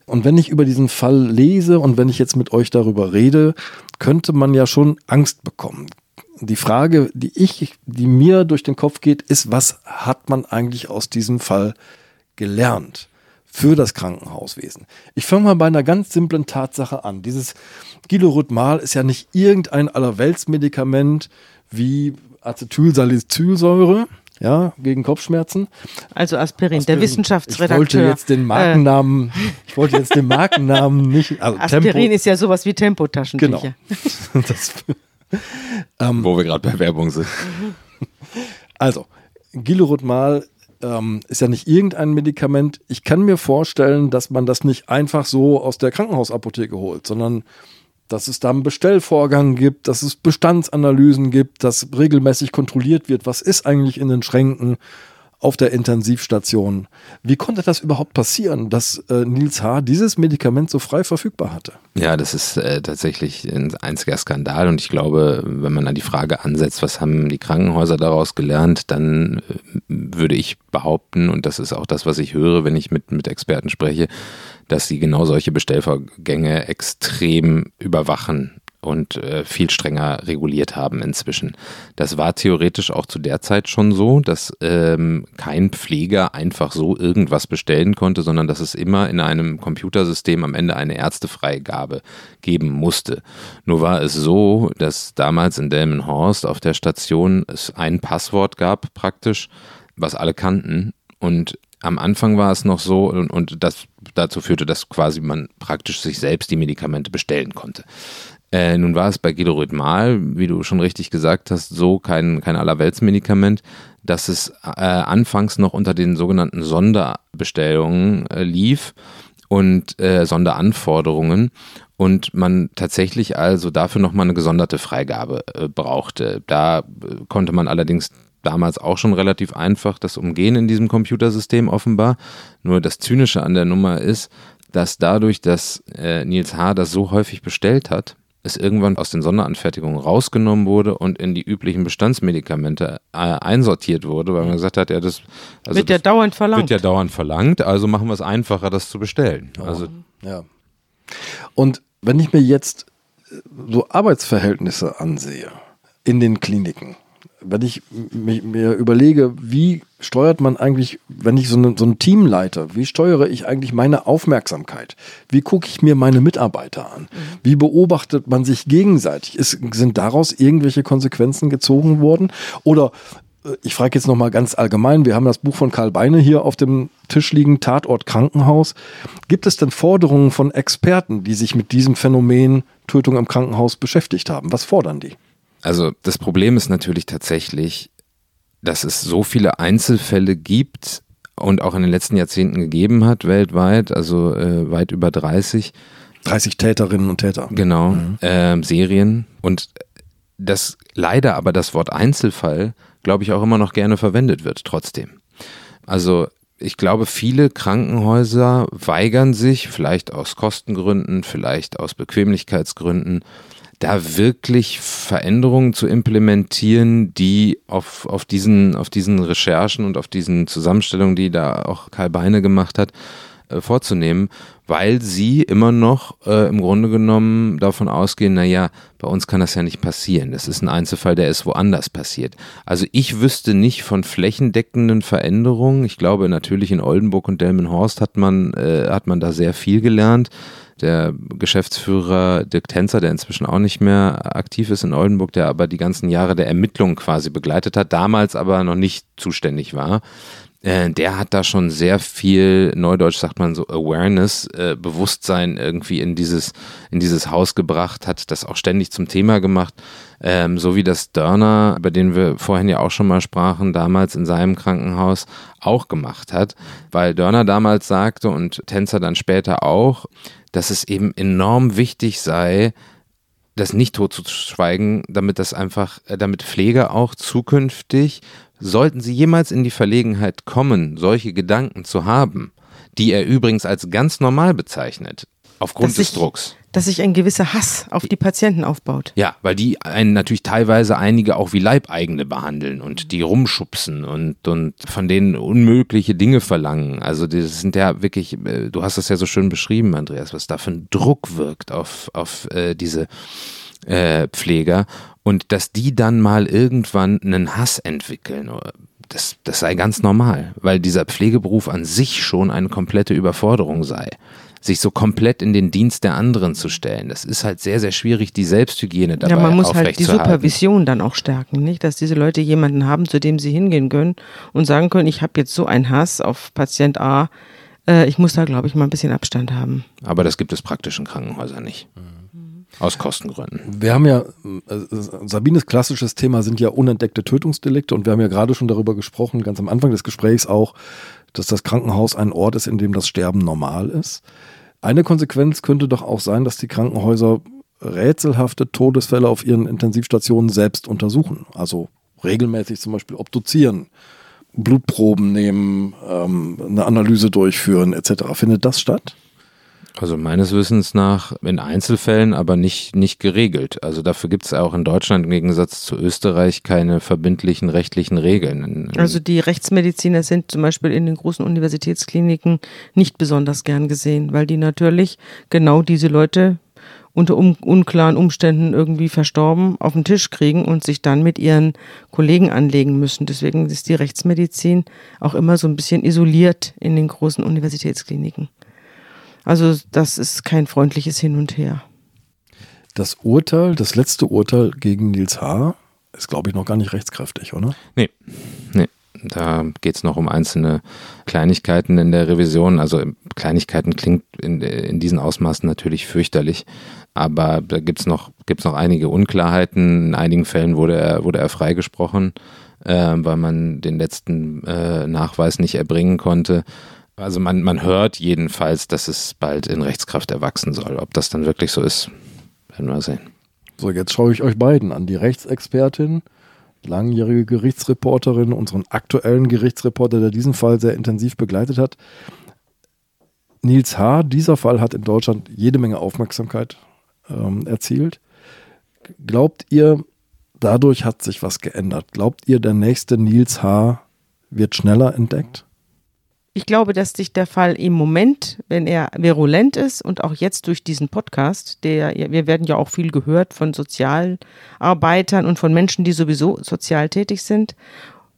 Und wenn ich über diesen Fall lese und wenn ich jetzt mit euch darüber rede, könnte man ja schon Angst bekommen. Die Frage, die ich, die mir durch den Kopf geht, ist, was hat man eigentlich aus diesem Fall gelernt für das Krankenhauswesen? Ich fange mal bei einer ganz simplen Tatsache an. Dieses Gilorhythmal ist ja nicht irgendein Allerweltsmedikament wie Acetylsalicylsäure, ja, gegen Kopfschmerzen. Also Aspirin, Aspirin. der Wissenschaftsredakteur. Ich wollte jetzt den Markennamen, äh. ich wollte jetzt den Markennamen nicht. Also Aspirin Tempo. ist ja sowas wie Tempotaschentücher. Genau. das, ähm, Wo wir gerade bei Werbung sind. Also, Gilorutmal ähm, ist ja nicht irgendein Medikament. Ich kann mir vorstellen, dass man das nicht einfach so aus der Krankenhausapotheke holt, sondern dass es da einen Bestellvorgang gibt, dass es Bestandsanalysen gibt, dass regelmäßig kontrolliert wird, was ist eigentlich in den Schränken. auf der Intensivstation. Wie konnte das überhaupt passieren, dass äh, Nils H. dieses Medikament so frei verfügbar hatte? Ja, das ist äh, tatsächlich ein einziger Skandal und ich glaube, wenn man an die Frage ansetzt, was haben die Krankenhäuser daraus gelernt, dann äh, würde ich behaupten, und das ist auch das, was ich höre, wenn ich mit, mit Experten spreche, dass sie genau solche Bestellvorgänge extrem überwachen und äh, viel strenger reguliert haben inzwischen. Das war theoretisch auch zu der Zeit schon so, dass ähm, kein Pfleger einfach so irgendwas bestellen konnte, sondern dass es immer in einem Computersystem am Ende eine Ärztefreigabe geben musste. Nur war es so, dass damals in Delmenhorst auf der Station es ein Passwort gab praktisch, was alle kannten und am Anfang war es noch so und, und das dazu führte, dass quasi man praktisch sich selbst die Medikamente bestellen konnte. Äh, nun war es bei Mal, wie du schon richtig gesagt hast, so kein, kein Allerweltsmedikament, dass es äh, anfangs noch unter den sogenannten Sonderbestellungen äh, lief und äh, Sonderanforderungen und man tatsächlich also dafür nochmal eine gesonderte Freigabe äh, brauchte. Da äh, konnte man allerdings damals auch schon relativ einfach das umgehen in diesem Computersystem offenbar. Nur das Zynische an der Nummer ist, dass dadurch, dass äh, Nils H. das so häufig bestellt hat, es irgendwann aus den Sonderanfertigungen rausgenommen wurde und in die üblichen Bestandsmedikamente äh, einsortiert wurde, weil man gesagt hat, ja, das also wird ja dauernd verlangt. Wird ja dauernd verlangt, also machen wir es einfacher, das zu bestellen. Also ja. Und wenn ich mir jetzt äh, so Arbeitsverhältnisse ansehe in den Kliniken, wenn ich mir überlege, wie steuert man eigentlich, wenn ich so, eine, so ein Team leite, wie steuere ich eigentlich meine Aufmerksamkeit? Wie gucke ich mir meine Mitarbeiter an? Wie beobachtet man sich gegenseitig? Ist, sind daraus irgendwelche Konsequenzen gezogen worden? Oder äh, ich frage jetzt nochmal ganz allgemein, wir haben das Buch von Karl Beine hier auf dem Tisch liegen, Tatort Krankenhaus. Gibt es denn Forderungen von Experten, die sich mit diesem Phänomen Tötung im Krankenhaus beschäftigt haben? Was fordern die? Also das Problem ist natürlich tatsächlich, dass es so viele Einzelfälle gibt und auch in den letzten Jahrzehnten gegeben hat, weltweit, also äh, weit über 30. 30 Täterinnen und Täter. Genau, mhm. äh, Serien. Und das leider aber das Wort Einzelfall, glaube ich, auch immer noch gerne verwendet wird, trotzdem. Also ich glaube, viele Krankenhäuser weigern sich, vielleicht aus Kostengründen, vielleicht aus Bequemlichkeitsgründen, da wirklich Veränderungen zu implementieren, die auf, auf, diesen, auf diesen Recherchen und auf diesen Zusammenstellungen, die da auch Karl Beine gemacht hat, äh, vorzunehmen, weil sie immer noch äh, im Grunde genommen davon ausgehen, naja, bei uns kann das ja nicht passieren. Das ist ein Einzelfall, der ist woanders passiert. Also ich wüsste nicht von flächendeckenden Veränderungen. Ich glaube natürlich in Oldenburg und Delmenhorst hat man, äh, hat man da sehr viel gelernt der Geschäftsführer Dirk Tänzer, der inzwischen auch nicht mehr aktiv ist in Oldenburg, der aber die ganzen Jahre der Ermittlungen quasi begleitet hat, damals aber noch nicht zuständig war. Äh, der hat da schon sehr viel, neudeutsch sagt man so, Awareness, äh, Bewusstsein irgendwie in dieses, in dieses Haus gebracht, hat das auch ständig zum Thema gemacht, ähm, so wie das Dörner, über den wir vorhin ja auch schon mal sprachen, damals in seinem Krankenhaus auch gemacht hat, weil Dörner damals sagte und Tänzer dann später auch, dass es eben enorm wichtig sei, das nicht totzuschweigen, damit das einfach, äh, damit Pfleger auch zukünftig, sollten sie jemals in die Verlegenheit kommen, solche Gedanken zu haben, die er übrigens als ganz normal bezeichnet, aufgrund dass des ich, Drucks. Dass sich ein gewisser Hass auf die Patienten aufbaut. Ja, weil die einen natürlich teilweise einige auch wie Leibeigene behandeln und die rumschubsen und, und von denen unmögliche Dinge verlangen. Also das sind ja wirklich, äh, du hast das ja so schön beschrieben, Andreas, was da für ein Druck wirkt auf, auf äh, diese äh, Pfleger und dass die dann mal irgendwann einen Hass entwickeln. Das, das sei ganz normal, weil dieser Pflegeberuf an sich schon eine komplette Überforderung sei sich so komplett in den Dienst der anderen zu stellen. Das ist halt sehr, sehr schwierig, die Selbsthygiene dabei Ja, man muss halt die Supervision dann auch stärken, nicht? Dass diese Leute jemanden haben, zu dem sie hingehen können und sagen können, ich habe jetzt so einen Hass auf Patient A, äh, ich muss da, glaube ich, mal ein bisschen Abstand haben. Aber das gibt es praktisch in Krankenhäusern nicht. Aus Kostengründen. Wir haben ja, äh, Sabines klassisches Thema sind ja unentdeckte Tötungsdelikte und wir haben ja gerade schon darüber gesprochen, ganz am Anfang des Gesprächs auch, dass das Krankenhaus ein Ort ist, in dem das Sterben normal ist. Eine Konsequenz könnte doch auch sein, dass die Krankenhäuser rätselhafte Todesfälle auf ihren Intensivstationen selbst untersuchen. Also regelmäßig zum Beispiel obduzieren. Blutproben nehmen, ähm, eine Analyse durchführen etc. Findet das statt? Also meines Wissens nach in Einzelfällen, aber nicht, nicht geregelt. Also dafür gibt es auch in Deutschland im Gegensatz zu Österreich keine verbindlichen rechtlichen Regeln. Also die Rechtsmediziner sind zum Beispiel in den großen Universitätskliniken nicht besonders gern gesehen, weil die natürlich genau diese Leute unter un unklaren Umständen irgendwie verstorben auf den Tisch kriegen und sich dann mit ihren Kollegen anlegen müssen. Deswegen ist die Rechtsmedizin auch immer so ein bisschen isoliert in den großen Universitätskliniken. Also das ist kein freundliches Hin und Her. Das Urteil, das letzte Urteil gegen Nils H. ist, glaube ich, noch gar nicht rechtskräftig, oder? Nee, nee. Da geht es noch um einzelne Kleinigkeiten in der Revision. Also Kleinigkeiten klingt in, in diesen Ausmaßen natürlich fürchterlich, aber da gibt es noch, gibt's noch einige Unklarheiten. In einigen Fällen wurde er, wurde er freigesprochen, äh, weil man den letzten äh, Nachweis nicht erbringen konnte. Also man, man hört jedenfalls, dass es bald in Rechtskraft erwachsen soll. Ob das dann wirklich so ist, werden wir sehen. So, jetzt schaue ich euch beiden an. Die Rechtsexpertin, langjährige Gerichtsreporterin, unseren aktuellen Gerichtsreporter, der diesen Fall sehr intensiv begleitet hat. Nils H., dieser Fall hat in Deutschland jede Menge Aufmerksamkeit ähm, erzielt. Glaubt ihr, dadurch hat sich was geändert? Glaubt ihr, der nächste Nils H. wird schneller entdeckt? Ich glaube, dass sich der Fall im Moment, wenn er virulent ist und auch jetzt durch diesen Podcast, der wir werden ja auch viel gehört von Sozialarbeitern und von Menschen, die sowieso sozial tätig sind,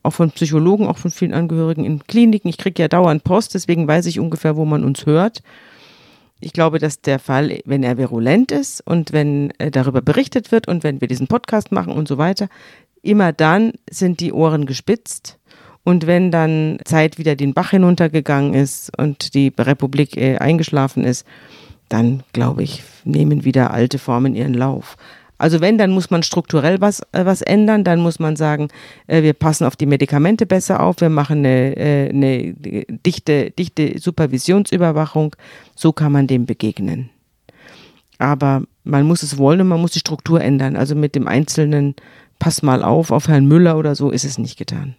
auch von Psychologen, auch von vielen Angehörigen in Kliniken. Ich kriege ja dauernd Post, deswegen weiß ich ungefähr, wo man uns hört. Ich glaube, dass der Fall, wenn er virulent ist und wenn äh, darüber berichtet wird und wenn wir diesen Podcast machen und so weiter, immer dann sind die Ohren gespitzt und wenn dann Zeit wieder den Bach hinuntergegangen ist und die Republik äh, eingeschlafen ist, dann glaube ich, nehmen wieder alte Formen ihren Lauf. Also wenn, dann muss man strukturell was, äh, was ändern, dann muss man sagen, äh, wir passen auf die Medikamente besser auf, wir machen eine, äh, eine dichte, dichte Supervisionsüberwachung, so kann man dem begegnen. Aber man muss es wollen und man muss die Struktur ändern. Also mit dem einzelnen Pass mal auf auf Herrn Müller oder so ist es nicht getan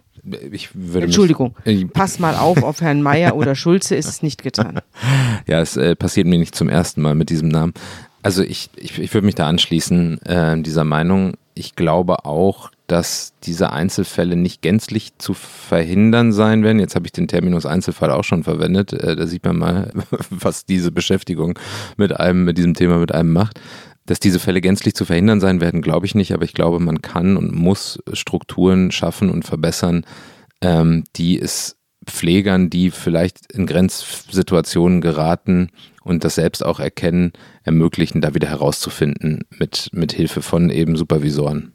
ich würde Entschuldigung, pass mal auf, auf Herrn Meier oder Schulze ist es nicht getan. ja, es äh, passiert mir nicht zum ersten Mal mit diesem Namen. Also ich, ich, ich würde mich da anschließen, äh, dieser Meinung. Ich glaube auch, dass diese Einzelfälle nicht gänzlich zu verhindern sein werden. Jetzt habe ich den Terminus Einzelfall auch schon verwendet. Äh, da sieht man mal, was diese Beschäftigung mit einem, mit diesem Thema mit einem macht. Dass diese Fälle gänzlich zu verhindern sein werden, glaube ich nicht, aber ich glaube, man kann und muss Strukturen schaffen und verbessern, ähm, die es Pflegern, die vielleicht in Grenzsituationen geraten und das selbst auch erkennen, ermöglichen, da wieder herauszufinden mit, mit Hilfe von eben Supervisoren.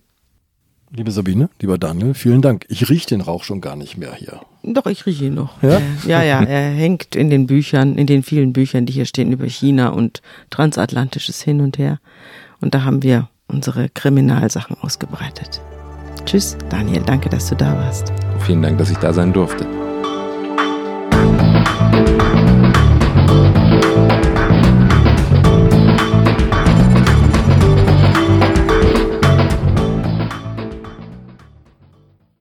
Liebe Sabine, lieber Daniel, vielen Dank. Ich rieche den Rauch schon gar nicht mehr hier. Doch, ich rieche ihn noch. Ja? Ja, ja, er hängt in den Büchern, in den vielen Büchern, die hier stehen über China und transatlantisches Hin und Her. Und da haben wir unsere Kriminalsachen ausgebreitet. Tschüss, Daniel, danke, dass du da warst. Vielen Dank, dass ich da sein durfte.